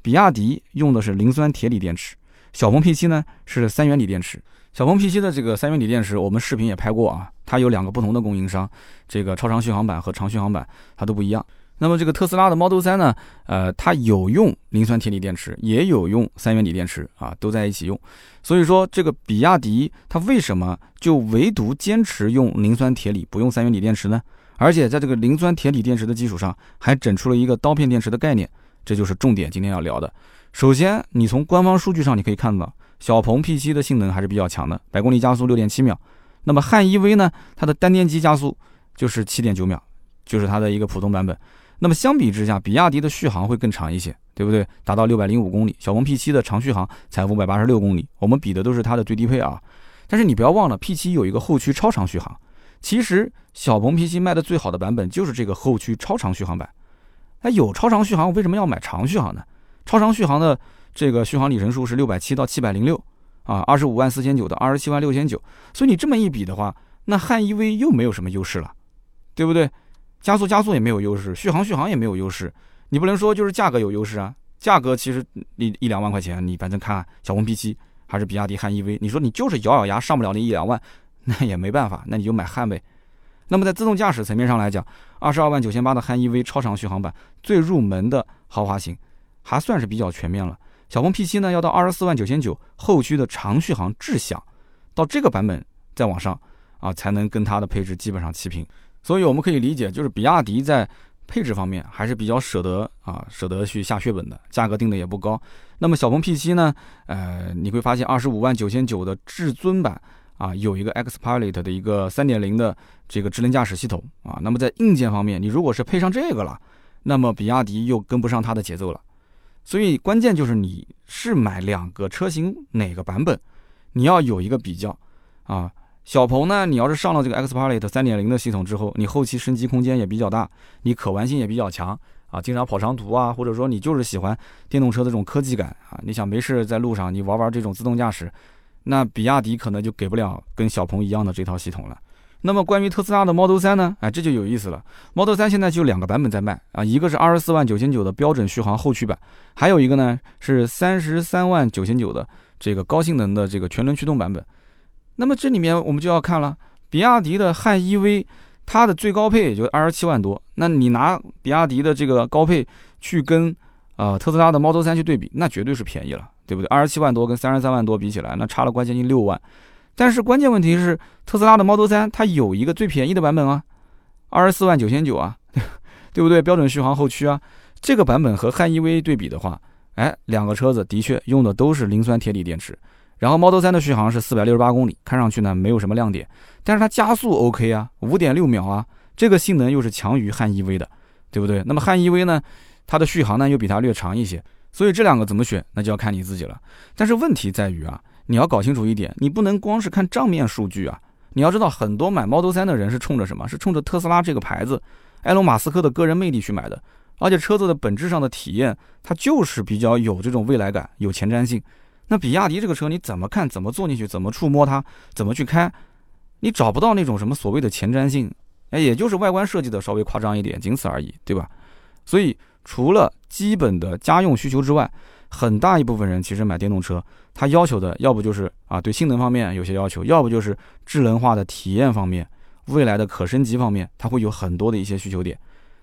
A: 比亚迪用的是磷酸铁锂电池，小鹏 P7 呢是三元锂电池。小鹏 P7 的这个三元锂电池，我们视频也拍过啊，它有两个不同的供应商，这个超长续航版和长续航版它都不一样。那么这个特斯拉的 Model 3呢，呃，它有用磷酸铁锂电池，也有用三元锂电池啊，都在一起用。所以说这个比亚迪它为什么就唯独坚持用磷酸铁锂，不用三元锂电池呢？而且在这个磷酸铁锂电池的基础上，还整出了一个刀片电池的概念，这就是重点今天要聊的。首先，你从官方数据上你可以看到，小鹏 P7 的性能还是比较强的，百公里加速六点七秒。那么汉 EV 呢，它的单电机加速就是七点九秒，就是它的一个普通版本。那么相比之下，比亚迪的续航会更长一些，对不对？达到六百零五公里，小鹏 P7 的长续航才五百八十六公里。我们比的都是它的最低配啊。但是你不要忘了，P7 有一个后驱超长续航。其实小鹏 P7 卖的最好的版本就是这个后驱超长续航版。它有超长续航，为什么要买长续航呢？超长续航的这个续航里程数是六百七到七百零六啊，二十五万四千九到二十七万六千九。所以你这么一比的话，那汉 EV 又没有什么优势了，对不对？加速加速也没有优势，续航续航也没有优势，你不能说就是价格有优势啊。价格其实你一两万块钱，你反正看小鹏 P7 还是比亚迪汉 EV，你说你就是咬咬牙上不了那一两万，那也没办法，那你就买汉呗。那么在自动驾驶层面上来讲，二十二万九千八的汉 EV 超长续航版最入门的豪华型，还算是比较全面了。小鹏 P7 呢要到二十四万九千九，后驱的长续航智享，到这个版本再往上啊，才能跟它的配置基本上齐平。所以我们可以理解，就是比亚迪在配置方面还是比较舍得啊，舍得去下血本的，价格定的也不高。那么小鹏 P7 呢？呃，你会发现二十五万九千九的至尊版啊，有一个 Xpilot 的一个三点零的这个智能驾驶系统啊。那么在硬件方面，你如果是配上这个了，那么比亚迪又跟不上它的节奏了。所以关键就是你是买两个车型哪个版本，你要有一个比较啊。小鹏呢，你要是上了这个 Xpilot 三点零的系统之后，你后期升级空间也比较大，你可玩性也比较强啊，经常跑长途啊，或者说你就是喜欢电动车的这种科技感啊，你想没事在路上你玩玩这种自动驾驶，那比亚迪可能就给不了跟小鹏一样的这套系统了。那么关于特斯拉的 Model 3呢？哎，这就有意思了。Model 3现在就两个版本在卖啊，一个是二十四万九千九的标准续航后驱版，还有一个呢是三十三万九千九的这个高性能的这个全轮驱动版本。那么这里面我们就要看了，比亚迪的汉 EV，它的最高配也就二十七万多。那你拿比亚迪的这个高配去跟呃特斯拉的 Model 3去对比，那绝对是便宜了，对不对？二十七万多跟三十三万多比起来，那差了关键近六万。但是关键问题是，特斯拉的 Model 3它有一个最便宜的版本啊，二十四万九千九啊，对不对？标准续航后驱啊，这个版本和汉 EV 对比的话，哎，两个车子的确用的都是磷酸铁锂电池。然后 Model 3的续航是四百六十八公里，看上去呢没有什么亮点，但是它加速 OK 啊，五点六秒啊，这个性能又是强于汉 EV 的，对不对？那么汉 EV 呢，它的续航呢又比它略长一些，所以这两个怎么选，那就要看你自己了。但是问题在于啊，你要搞清楚一点，你不能光是看账面数据啊，你要知道很多买 Model 3的人是冲着什么？是冲着特斯拉这个牌子，埃隆·马斯克的个人魅力去买的，而且车子的本质上的体验，它就是比较有这种未来感，有前瞻性。那比亚迪这个车你怎么看？怎么坐进去？怎么触摸它？怎么去开？你找不到那种什么所谓的前瞻性，哎，也就是外观设计的稍微夸张一点，仅此而已，对吧？所以除了基本的家用需求之外，很大一部分人其实买电动车，他要求的要不就是啊对性能方面有些要求，要不就是智能化的体验方面、未来的可升级方面，它会有很多的一些需求点。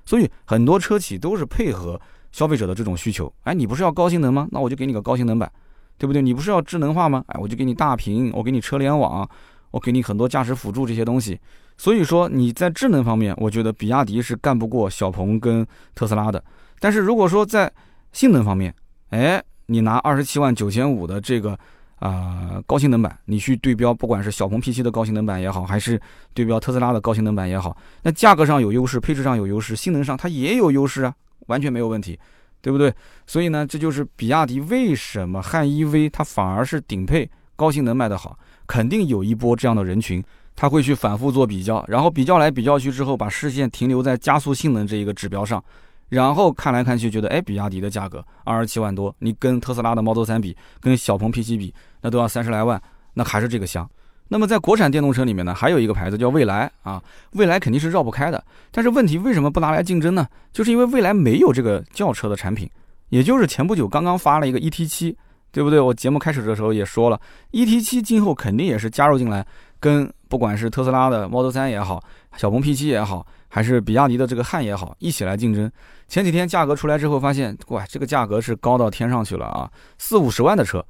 A: 所以很多车企都是配合消费者的这种需求，哎，你不是要高性能吗？那我就给你个高性能版。对不对？你不是要智能化吗？哎，我就给你大屏，我给你车联网，我给你很多驾驶辅助这些东西。所以说你在智能方面，我觉得比亚迪是干不过小鹏跟特斯拉的。但是如果说在性能方面，哎，你拿二十七万九千五的这个啊高性能版，你去对标，不管是小鹏 P7 的高性能版也好，还是对标特斯拉的高性能版也好，那价格上有优势，配置上有优势，性能上它也有优势啊，完全没有问题。对不对？所以呢，这就是比亚迪为什么汉 EV 它反而是顶配高性能卖得好，肯定有一波这样的人群，他会去反复做比较，然后比较来比较去之后，把视线停留在加速性能这一个指标上，然后看来看去，觉得哎，比亚迪的价格二十七万多，你跟特斯拉的 Model 3比，跟小鹏 P7 比，那都要三十来万，那还是这个香。那么在国产电动车里面呢，还有一个牌子叫蔚来啊，蔚来肯定是绕不开的。但是问题为什么不拿来竞争呢？就是因为蔚来没有这个轿车的产品，也就是前不久刚刚发了一个 ET7，对不对？我节目开始的时候也说了，ET7 今后肯定也是加入进来，跟不管是特斯拉的 Model 3也好，小鹏 P7 也好，还是比亚迪的这个汉也好，一起来竞争。前几天价格出来之后，发现哇，这个价格是高到天上去了啊，四五十万的车。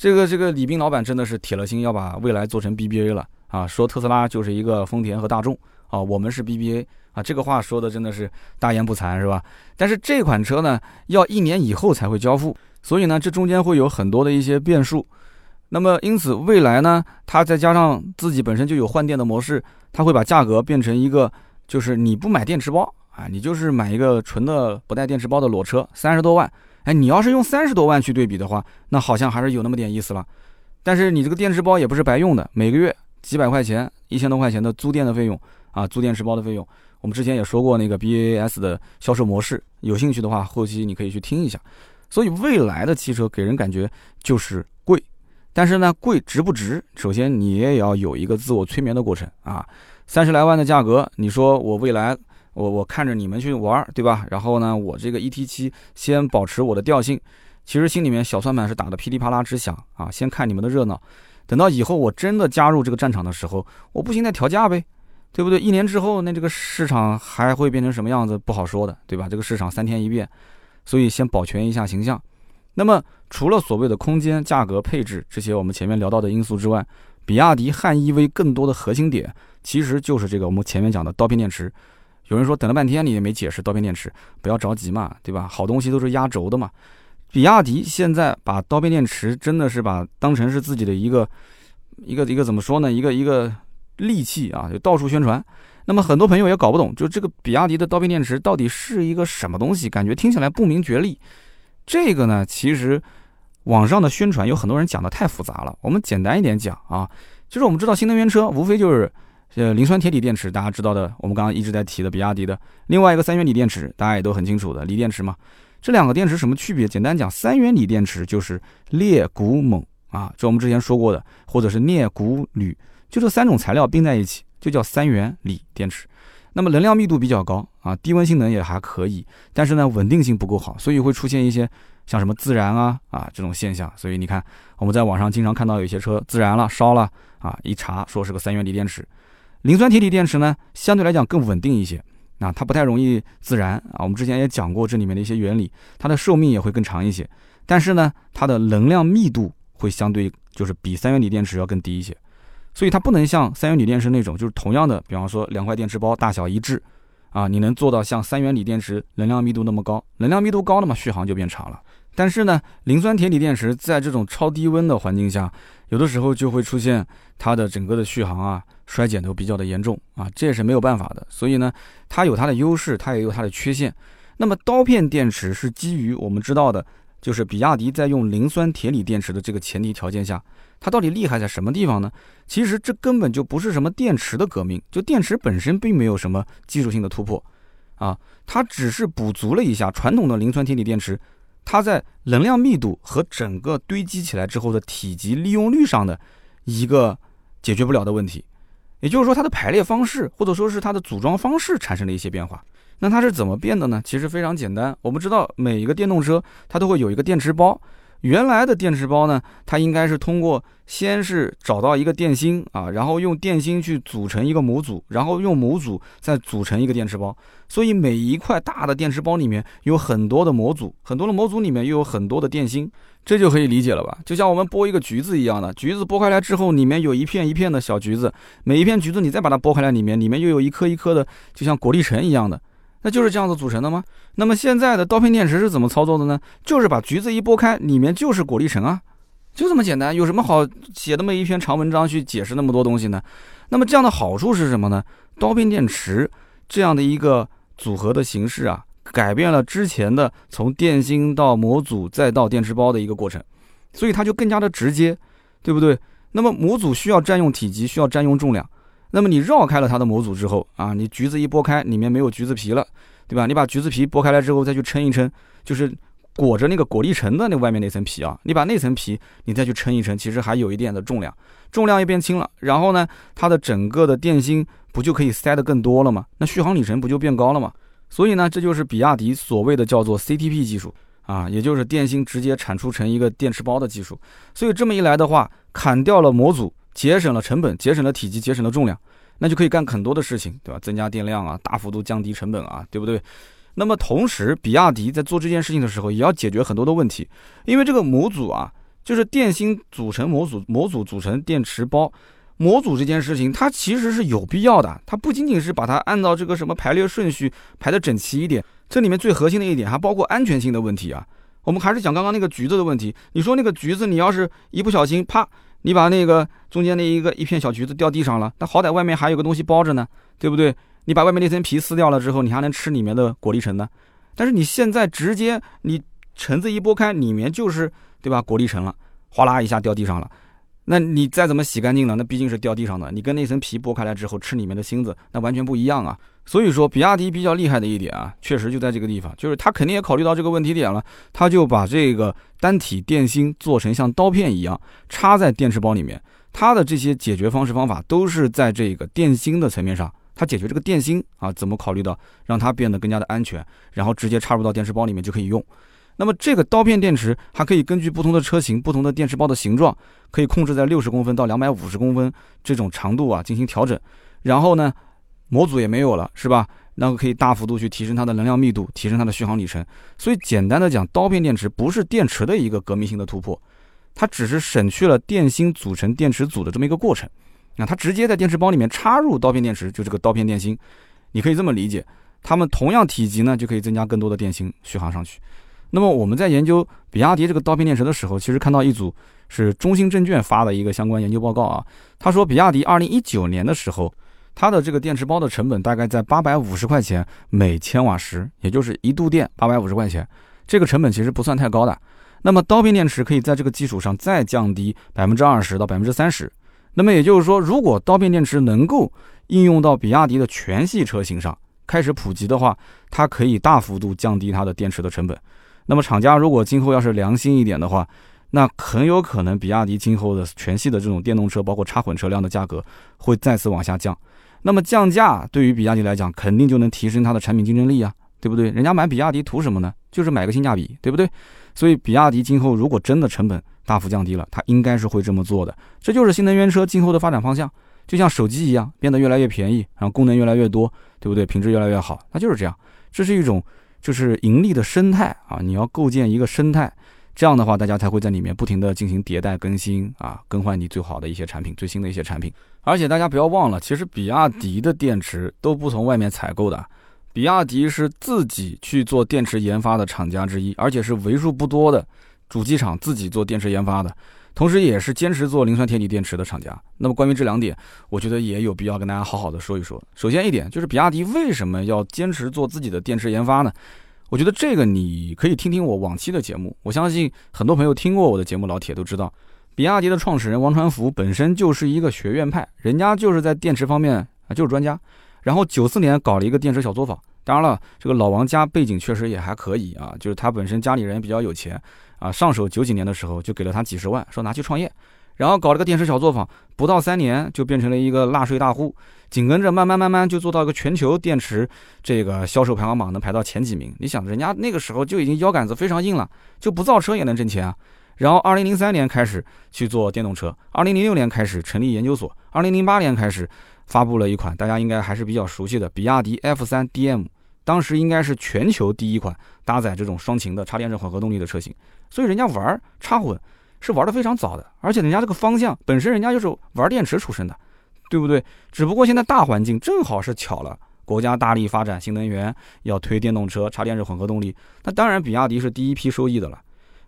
A: 这个这个李斌老板真的是铁了心要把蔚来做成 BBA 了啊！说特斯拉就是一个丰田和大众啊，我们是 BBA 啊，这个话说的真的是大言不惭是吧？但是这款车呢，要一年以后才会交付，所以呢，这中间会有很多的一些变数。那么因此，未来呢，它再加上自己本身就有换电的模式，它会把价格变成一个，就是你不买电池包啊，你就是买一个纯的不带电池包的裸车，三十多万。哎，你要是用三十多万去对比的话，那好像还是有那么点意思了。但是你这个电池包也不是白用的，每个月几百块钱、一千多块钱的租电的费用啊，租电池包的费用。我们之前也说过那个 BAS 的销售模式，有兴趣的话，后期你可以去听一下。所以未来的汽车给人感觉就是贵，但是呢，贵值不值？首先你也要有一个自我催眠的过程啊。三十来万的价格，你说我未来。我我看着你们去玩，对吧？然后呢，我这个 E T 七先保持我的调性，其实心里面小算盘是打的噼里啪啦直响啊。先看你们的热闹，等到以后我真的加入这个战场的时候，我不行再调价呗，对不对？一年之后，那这个市场还会变成什么样子不好说的，对吧？这个市场三天一变，所以先保全一下形象。那么除了所谓的空间、价格、配置这些我们前面聊到的因素之外，比亚迪汉 EV 更多的核心点其实就是这个我们前面讲的刀片电池。有人说等了半天你也没解释刀片电池，不要着急嘛，对吧？好东西都是压轴的嘛。比亚迪现在把刀片电池真的是把当成是自己的一个一个一个怎么说呢？一个一个利器啊，就到处宣传。那么很多朋友也搞不懂，就这个比亚迪的刀片电池到底是一个什么东西？感觉听起来不明觉厉。这个呢，其实网上的宣传有很多人讲的太复杂了。我们简单一点讲啊，就是我们知道新能源车无非就是。呃，磷酸铁锂电池大家知道的，我们刚刚一直在提的比亚迪的另外一个三元锂电池，大家也都很清楚的锂电池嘛。这两个电池什么区别？简单讲，三元锂电池就是镍钴锰啊，这我们之前说过的，或者是镍、钴、铝，就这三种材料并在一起，就叫三元锂电池。那么能量密度比较高啊，低温性能也还可以，但是呢稳定性不够好，所以会出现一些像什么自燃啊啊这种现象。所以你看我们在网上经常看到有些车自燃了、烧了啊，一查说是个三元锂电池。磷酸铁锂电池呢相对来讲更稳定一些，啊它不太容易自燃啊。我们之前也讲过这里面的一些原理，它的寿命也会更长一些，但是呢它的能量密度会相对就是比三元锂电池要更低一些。所以它不能像三元锂电池那种，就是同样的，比方说两块电池包大小一致，啊，你能做到像三元锂电池能量密度那么高，能量密度高了嘛，续航就变长了。但是呢，磷酸铁锂电池在这种超低温的环境下，有的时候就会出现它的整个的续航啊衰减都比较的严重啊，这也是没有办法的。所以呢，它有它的优势，它也有它的缺陷。那么刀片电池是基于我们知道的，就是比亚迪在用磷酸铁锂电池的这个前提条件下。它到底厉害在什么地方呢？其实这根本就不是什么电池的革命，就电池本身并没有什么技术性的突破，啊，它只是补足了一下传统的磷酸铁锂电池，它在能量密度和整个堆积起来之后的体积利用率上的一个解决不了的问题。也就是说，它的排列方式或者说是它的组装方式产生了一些变化。那它是怎么变的呢？其实非常简单，我们知道每一个电动车它都会有一个电池包。原来的电池包呢，它应该是通过先是找到一个电芯啊，然后用电芯去组成一个模组，然后用模组再组成一个电池包。所以每一块大的电池包里面有很多的模组，很多的模组里面又有很多的电芯，这就可以理解了吧？就像我们剥一个橘子一样的，橘子剥开来之后，里面有一片一片的小橘子，每一片橘子你再把它剥开来，里面里面又有一颗一颗的，就像果粒橙一样的。那就是这样子组成的吗？那么现在的刀片电池是怎么操作的呢？就是把橘子一剥开，里面就是果粒橙啊，就这么简单。有什么好写那么一篇长文章去解释那么多东西呢？那么这样的好处是什么呢？刀片电池这样的一个组合的形式啊，改变了之前的从电芯到模组再到电池包的一个过程，所以它就更加的直接，对不对？那么模组需要占用体积，需要占用重量。那么你绕开了它的模组之后啊，你橘子一剥开，里面没有橘子皮了，对吧？你把橘子皮剥开来之后再去称一称，就是裹着那个果粒橙的那外面那层皮啊，你把那层皮你再去称一称，其实还有一点的重量，重量也变轻了。然后呢，它的整个的电芯不就可以塞得更多了吗？那续航里程不就变高了吗？所以呢，这就是比亚迪所谓的叫做 CTP 技术啊，也就是电芯直接产出成一个电池包的技术。所以这么一来的话，砍掉了模组。节省了成本，节省了体积，节省了重量，那就可以干很多的事情，对吧？增加电量啊，大幅度降低成本啊，对不对？那么同时，比亚迪在做这件事情的时候，也要解决很多的问题，因为这个模组啊，就是电芯组成模组，模组组成电池包，模组这件事情，它其实是有必要的，它不仅仅是把它按照这个什么排列顺序排得整齐一点，这里面最核心的一点还包括安全性的问题啊。我们还是讲刚刚那个橘子的问题，你说那个橘子，你要是一不小心，啪。你把那个中间那一个一片小橘子掉地上了，那好歹外面还有个东西包着呢，对不对？你把外面那层皮撕掉了之后，你还能吃里面的果粒橙呢。但是你现在直接你橙子一剥开，里面就是对吧？果粒橙了，哗啦一下掉地上了。那你再怎么洗干净呢？那毕竟是掉地上的，你跟那层皮剥开来之后吃里面的芯子，那完全不一样啊。所以说，比亚迪比较厉害的一点啊，确实就在这个地方，就是他肯定也考虑到这个问题点了，他就把这个单体电芯做成像刀片一样插在电池包里面。它的这些解决方式方法都是在这个电芯的层面上，它解决这个电芯啊，怎么考虑到让它变得更加的安全，然后直接插入到电池包里面就可以用。那么这个刀片电池还可以根据不同的车型、不同的电池包的形状，可以控制在六十公分到两百五十公分这种长度啊进行调整。然后呢，模组也没有了，是吧？那个可以大幅度去提升它的能量密度，提升它的续航里程。所以简单的讲，刀片电池不是电池的一个革命性的突破，它只是省去了电芯组成电池组的这么一个过程。那它直接在电池包里面插入刀片电池，就这个刀片电芯，你可以这么理解，它们同样体积呢，就可以增加更多的电芯续航上去。那么我们在研究比亚迪这个刀片电池的时候，其实看到一组是中信证券发的一个相关研究报告啊。他说，比亚迪二零一九年的时候，它的这个电池包的成本大概在八百五十块钱每千瓦时，也就是一度电八百五十块钱，这个成本其实不算太高的。那么刀片电池可以在这个基础上再降低百分之二十到百分之三十。那么也就是说，如果刀片电池能够应用到比亚迪的全系车型上开始普及的话，它可以大幅度降低它的电池的成本。那么厂家如果今后要是良心一点的话，那很有可能比亚迪今后的全系的这种电动车，包括插混车辆的价格会再次往下降。那么降价对于比亚迪来讲，肯定就能提升它的产品竞争力啊，对不对？人家买比亚迪图什么呢？就是买个性价比，对不对？所以比亚迪今后如果真的成本大幅降低了，它应该是会这么做的。这就是新能源车今后的发展方向，就像手机一样，变得越来越便宜，然后功能越来越多，对不对？品质越来越好，那就是这样。这是一种就是盈利的生态啊，你要构建一个生态。这样的话，大家才会在里面不停的进行迭代更新啊，更换你最好的一些产品，最新的一些产品。而且大家不要忘了，其实比亚迪的电池都不从外面采购的，比亚迪是自己去做电池研发的厂家之一，而且是为数不多的主机厂自己做电池研发的，同时也是坚持做磷酸铁锂电池的厂家。那么关于这两点，我觉得也有必要跟大家好好的说一说。首先一点就是比亚迪为什么要坚持做自己的电池研发呢？我觉得这个你可以听听我往期的节目，我相信很多朋友听过我的节目，老铁都知道，比亚迪的创始人王传福本身就是一个学院派，人家就是在电池方面啊就是专家。然后九四年搞了一个电池小作坊，当然了，这个老王家背景确实也还可以啊，就是他本身家里人比较有钱啊，上手九几年的时候就给了他几十万，说拿去创业。然后搞了个电池小作坊，不到三年就变成了一个纳税大户，紧跟着慢慢慢慢就做到一个全球电池这个销售排行榜能排到前几名。你想，人家那个时候就已经腰杆子非常硬了，就不造车也能挣钱啊。然后二零零三年开始去做电动车，二零零六年开始成立研究所，二零零八年开始发布了一款大家应该还是比较熟悉的比亚迪 F 三 DM，当时应该是全球第一款搭载这种双擎的插电式混合动力的车型。所以人家玩插混。是玩的非常早的，而且人家这个方向本身人家就是玩电池出身的，对不对？只不过现在大环境正好是巧了，国家大力发展新能源，要推电动车、插电式混合动力，那当然比亚迪是第一批受益的了。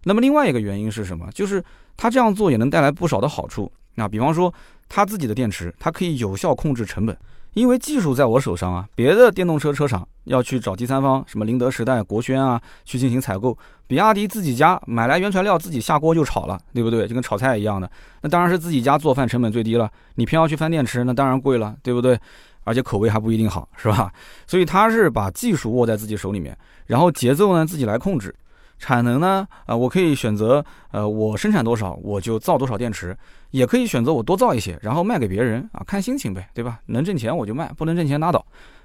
A: 那么另外一个原因是什么？就是他这样做也能带来不少的好处。那比方说他自己的电池，它可以有效控制成本。因为技术在我手上啊，别的电动车车厂要去找第三方，什么宁德时代、国轩啊，去进行采购。比亚迪自己家买来原材料，自己下锅就炒了，对不对？就跟炒菜一样的。那当然是自己家做饭成本最低了。你偏要去饭店吃，那当然贵了，对不对？而且口味还不一定好，是吧？所以他是把技术握在自己手里面，然后节奏呢自己来控制。产能呢？啊，我可以选择，呃，我生产多少我就造多少电池，也可以选择我多造一些，然后卖给别人啊，看心情呗，对吧？能挣钱我就卖，不能挣钱拉倒。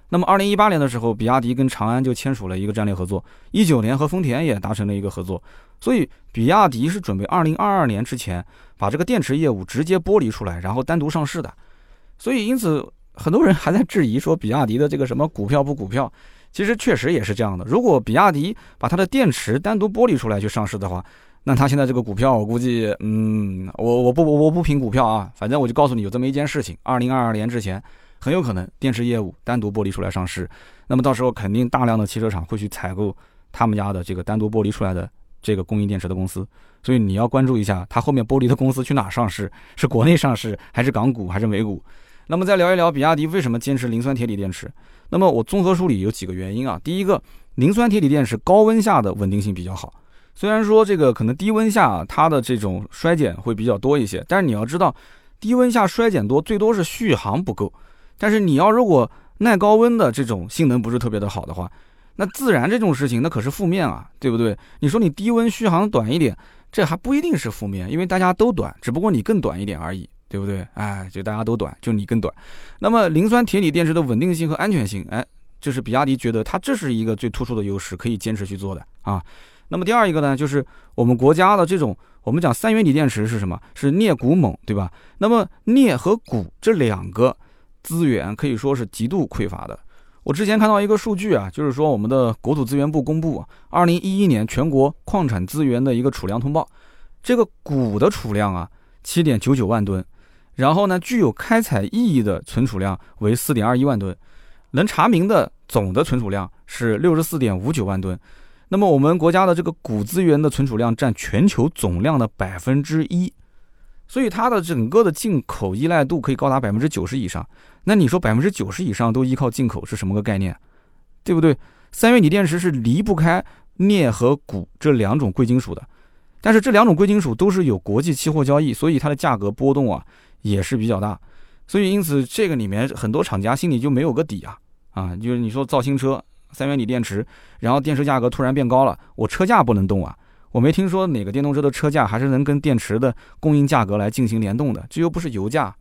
A: 那么，二零一八年的时候，比亚迪跟长安就签署了一个战略合作，一九年和丰田也达成了一个合作，所以比亚迪是准备二零二二年之前把这个电池业务直接剥离出来，然后单独上市的。所以，因此很多人还在质疑说，比亚迪的这个什么股票不股票？其实确实也是这样的。如果比亚迪把它的电池单独剥离出来去上市的话，那它现在这个股票，我估计，嗯，我我不我不评股票啊，反正我就告诉你有这么一件事情：二零二二年之前，很有可能电池业务单独剥离出来上市。那么到时候肯定大量的汽车厂会去采购他们家的这个单独剥离出来的这个供应电池的公司。所以你要关注一下，它后面剥离的公司去哪上市？是国内上市，还是港股，还是美股？那么再聊一聊比亚迪为什么坚持磷酸铁锂电池？那么我综合梳理有几个原因啊。第一个，磷酸铁锂电池高温下的稳定性比较好。虽然说这个可能低温下它的这种衰减会比较多一些，但是你要知道，低温下衰减多最多是续航不够。但是你要如果耐高温的这种性能不是特别的好的话，那自燃这种事情那可是负面啊，对不对？你说你低温续航短一点，这还不一定是负面，因为大家都短，只不过你更短一点而已。对不对？哎，就大家都短，就你更短。那么磷酸铁锂电池的稳定性和安全性，哎，就是比亚迪觉得它这是一个最突出的优势，可以坚持去做的啊。那么第二一个呢，就是我们国家的这种，我们讲三元锂电池是什么？是镍钴锰，对吧？那么镍和钴这两个资源可以说是极度匮乏的。我之前看到一个数据啊，就是说我们的国土资源部公布二零一一年全国矿产资源的一个储量通报，这个钴的储量啊，七点九九万吨。然后呢，具有开采意义的存储量为四点二一万吨，能查明的总的存储量是六十四点五九万吨。那么我们国家的这个钴资源的存储量占全球总量的百分之一，所以它的整个的进口依赖度可以高达百分之九十以上。那你说百分之九十以上都依靠进口是什么个概念？对不对？三元锂电池是离不开镍和钴这两种贵金属的，但是这两种贵金属都是有国际期货交易，所以它的价格波动啊。也是比较大，所以因此这个里面很多厂家心里就没有个底啊啊，就是你说造新车三元锂电池，然后电池价格突然变高了，我车价不能动啊，我没听说哪个电动车的车价还是能跟电池的供应价格来进行联动的，这又不是油价。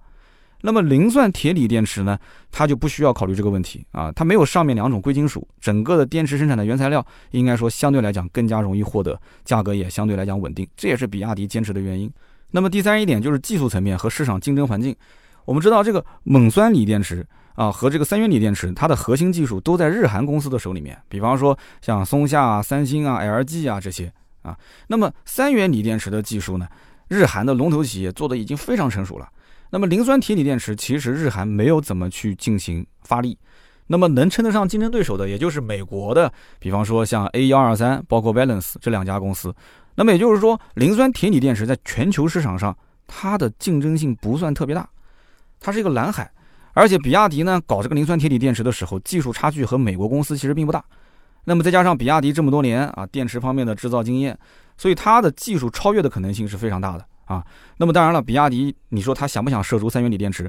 A: 那么磷酸铁锂电池呢，它就不需要考虑这个问题啊，它没有上面两种贵金属，整个的电池生产的原材料应该说相对来讲更加容易获得，价格也相对来讲稳定，这也是比亚迪坚持的原因。那么第三一点就是技术层面和市场竞争环境。我们知道这个锰酸锂电池啊和这个三元锂电池，它的核心技术都在日韩公司的手里面，比方说像松下啊、三星啊、LG 啊这些啊。那么三元锂电池的技术呢，日韩的龙头企业做的已经非常成熟了。那么磷酸铁锂电池其实日韩没有怎么去进行发力，那么能称得上竞争对手的，也就是美国的，比方说像 A 幺二三，包括 Balance 这两家公司。那么也就是说，磷酸铁锂电池在全球市场上，它的竞争性不算特别大，它是一个蓝海。而且比亚迪呢搞这个磷酸铁锂电池的时候，技术差距和美国公司其实并不大。那么再加上比亚迪这么多年啊电池方面的制造经验，所以它的技术超越的可能性是非常大的。啊，那么当然了，比亚迪，你说他想不想涉足三元锂电池？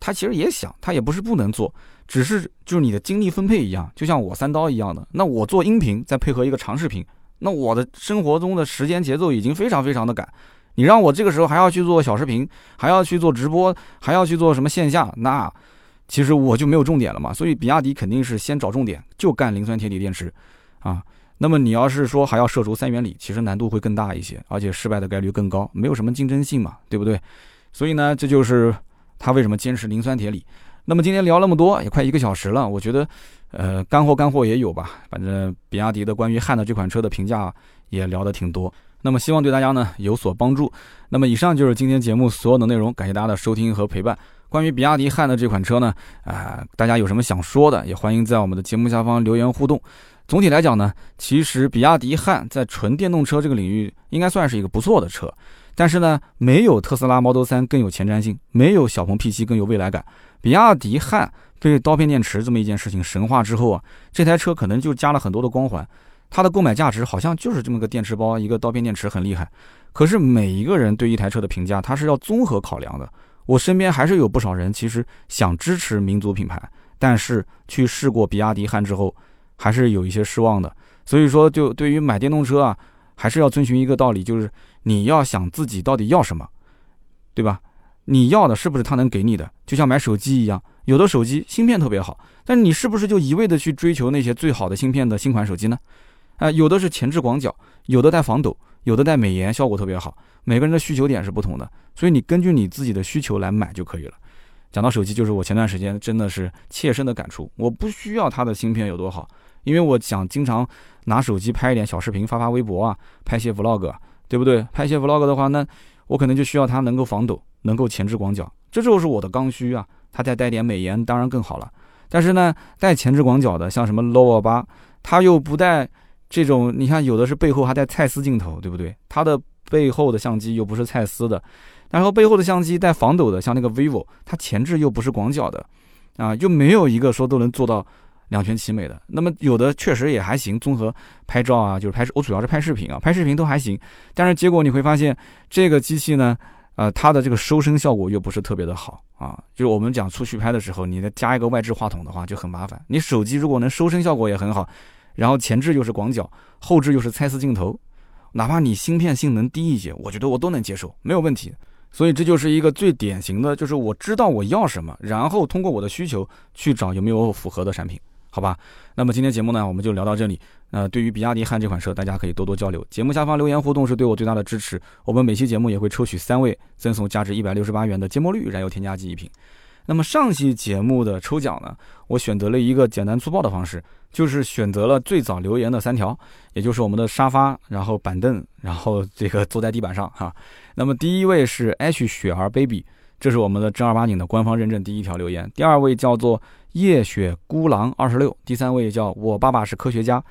A: 他其实也想，他也不是不能做，只是就是你的精力分配一样，就像我三刀一样的。那我做音频，再配合一个长视频，那我的生活中的时间节奏已经非常非常的赶。你让我这个时候还要去做小视频，还要去做直播，还要去做什么线下，那其实我就没有重点了嘛。所以比亚迪肯定是先找重点，就干磷酸铁锂电池，啊。那么你要是说还要涉足三元锂，其实难度会更大一些，而且失败的概率更高，没有什么竞争性嘛，对不对？所以呢，这就是他为什么坚持磷酸铁锂。那么今天聊那么多，也快一个小时了，我觉得，呃，干货干货也有吧。反正比亚迪的关于汉的这款车的评价也聊得挺多。那么希望对大家呢有所帮助。那么以上就是今天节目所有的内容，感谢大家的收听和陪伴。关于比亚迪汉的这款车呢，啊，大家有什么想说的，也欢迎在我们的节目下方留言互动。总体来讲呢，其实比亚迪汉在纯电动车这个领域应该算是一个不错的车，但是呢，没有特斯拉 Model 3更有前瞻性，没有小鹏 P7 更有未来感。比亚迪汉被刀片电池这么一件事情神化之后啊，这台车可能就加了很多的光环，它的购买价值好像就是这么个电池包，一个刀片电池很厉害。可是每一个人对一台车的评价，它是要综合考量的。我身边还是有不少人其实想支持民族品牌，但是去试过比亚迪汉之后。还是有一些失望的，所以说，就对于买电动车啊，还是要遵循一个道理，就是你要想自己到底要什么，对吧？你要的是不是他能给你的？就像买手机一样，有的手机芯片特别好，但你是不是就一味的去追求那些最好的芯片的新款手机呢？啊，有的是前置广角，有的带防抖，有的带美颜，效果特别好。每个人的需求点是不同的，所以你根据你自己的需求来买就可以了。讲到手机，就是我前段时间真的是切身的感触，我不需要它的芯片有多好。因为我想经常拿手机拍一点小视频，发发微博啊，拍些 vlog，对不对？拍些 vlog 的话，那我可能就需要它能够防抖，能够前置广角，这就是我的刚需啊。它再带点美颜，当然更好了。但是呢，带前置广角的，像什么 Lova 八，它又不带这种，你看有的是背后还带蔡司镜头，对不对？它的背后的相机又不是蔡司的，然后背后的相机带防抖的，像那个 vivo，它前置又不是广角的，啊，又没有一个说都能做到。两全其美的，那么有的确实也还行，综合拍照啊，就是拍我主要是拍视频啊，拍视频都还行。但是结果你会发现，这个机器呢，呃，它的这个收声效果又不是特别的好啊。就是我们讲出去拍的时候，你再加一个外置话筒的话就很麻烦。你手机如果能收声效果也很好，然后前置又是广角，后置又是蔡司镜头，哪怕你芯片性能低一些，我觉得我都能接受，没有问题。所以这就是一个最典型的，就是我知道我要什么，然后通过我的需求去找有没有符合的产品。好吧，那么今天节目呢，我们就聊到这里。那对于比亚迪汉这款车，大家可以多多交流。节目下方留言互动是对我最大的支持。我们每期节目也会抽取三位，赠送价值一百六十八元的芥末绿燃油添加剂一瓶。那么上期节目的抽奖呢，我选择了一个简单粗暴的方式，就是选择了最早留言的三条，也就是我们的沙发，然后板凳，然后这个坐在地板上哈。那么第一位是 H 雪儿 baby，这是我们的正儿八经的官方认证第一条留言。第二位叫做。夜雪孤狼二十六，第三位叫我爸爸是科学家。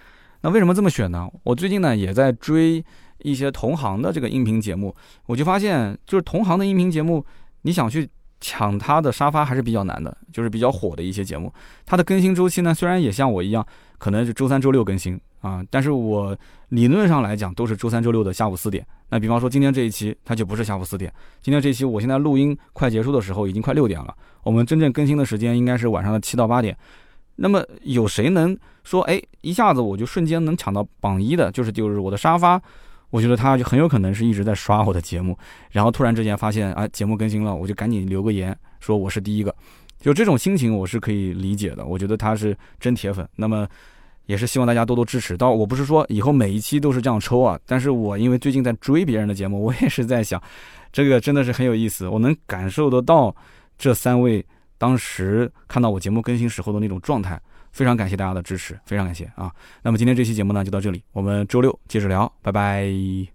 A: 那为什么这么选呢？我最近呢也在追一些同行的这个音频节目，我就发现，就是同行的音频节目，你想去抢他的沙发还是比较难的。就是比较火的一些节目，它的更新周期呢，虽然也像我一样，可能是周三、周六更新啊，但是我理论上来讲都是周三、周六的下午四点。那比方说今天这一期，它就不是下午四点。今天这一期，我现在录音快结束的时候，已经快六点了。我们真正更新的时间应该是晚上的七到八点。那么有谁能说，哎，一下子我就瞬间能抢到榜一的？就是就是我的沙发，我觉得他就很有可能是一直在刷我的节目，然后突然之间发现啊节目更新了，我就赶紧留个言说我是第一个，就这种心情我是可以理解的。我觉得他是真铁粉，那么也是希望大家多多支持。到我不是说以后每一期都是这样抽啊，但是我因为最近在追别人的节目，我也是在想，这个真的是很有意思，我能感受得到这三位当时看到我节目更新时候的那种状态。非常感谢大家的支持，非常感谢啊！那么今天这期节目呢就到这里，我们周六接着聊，拜拜。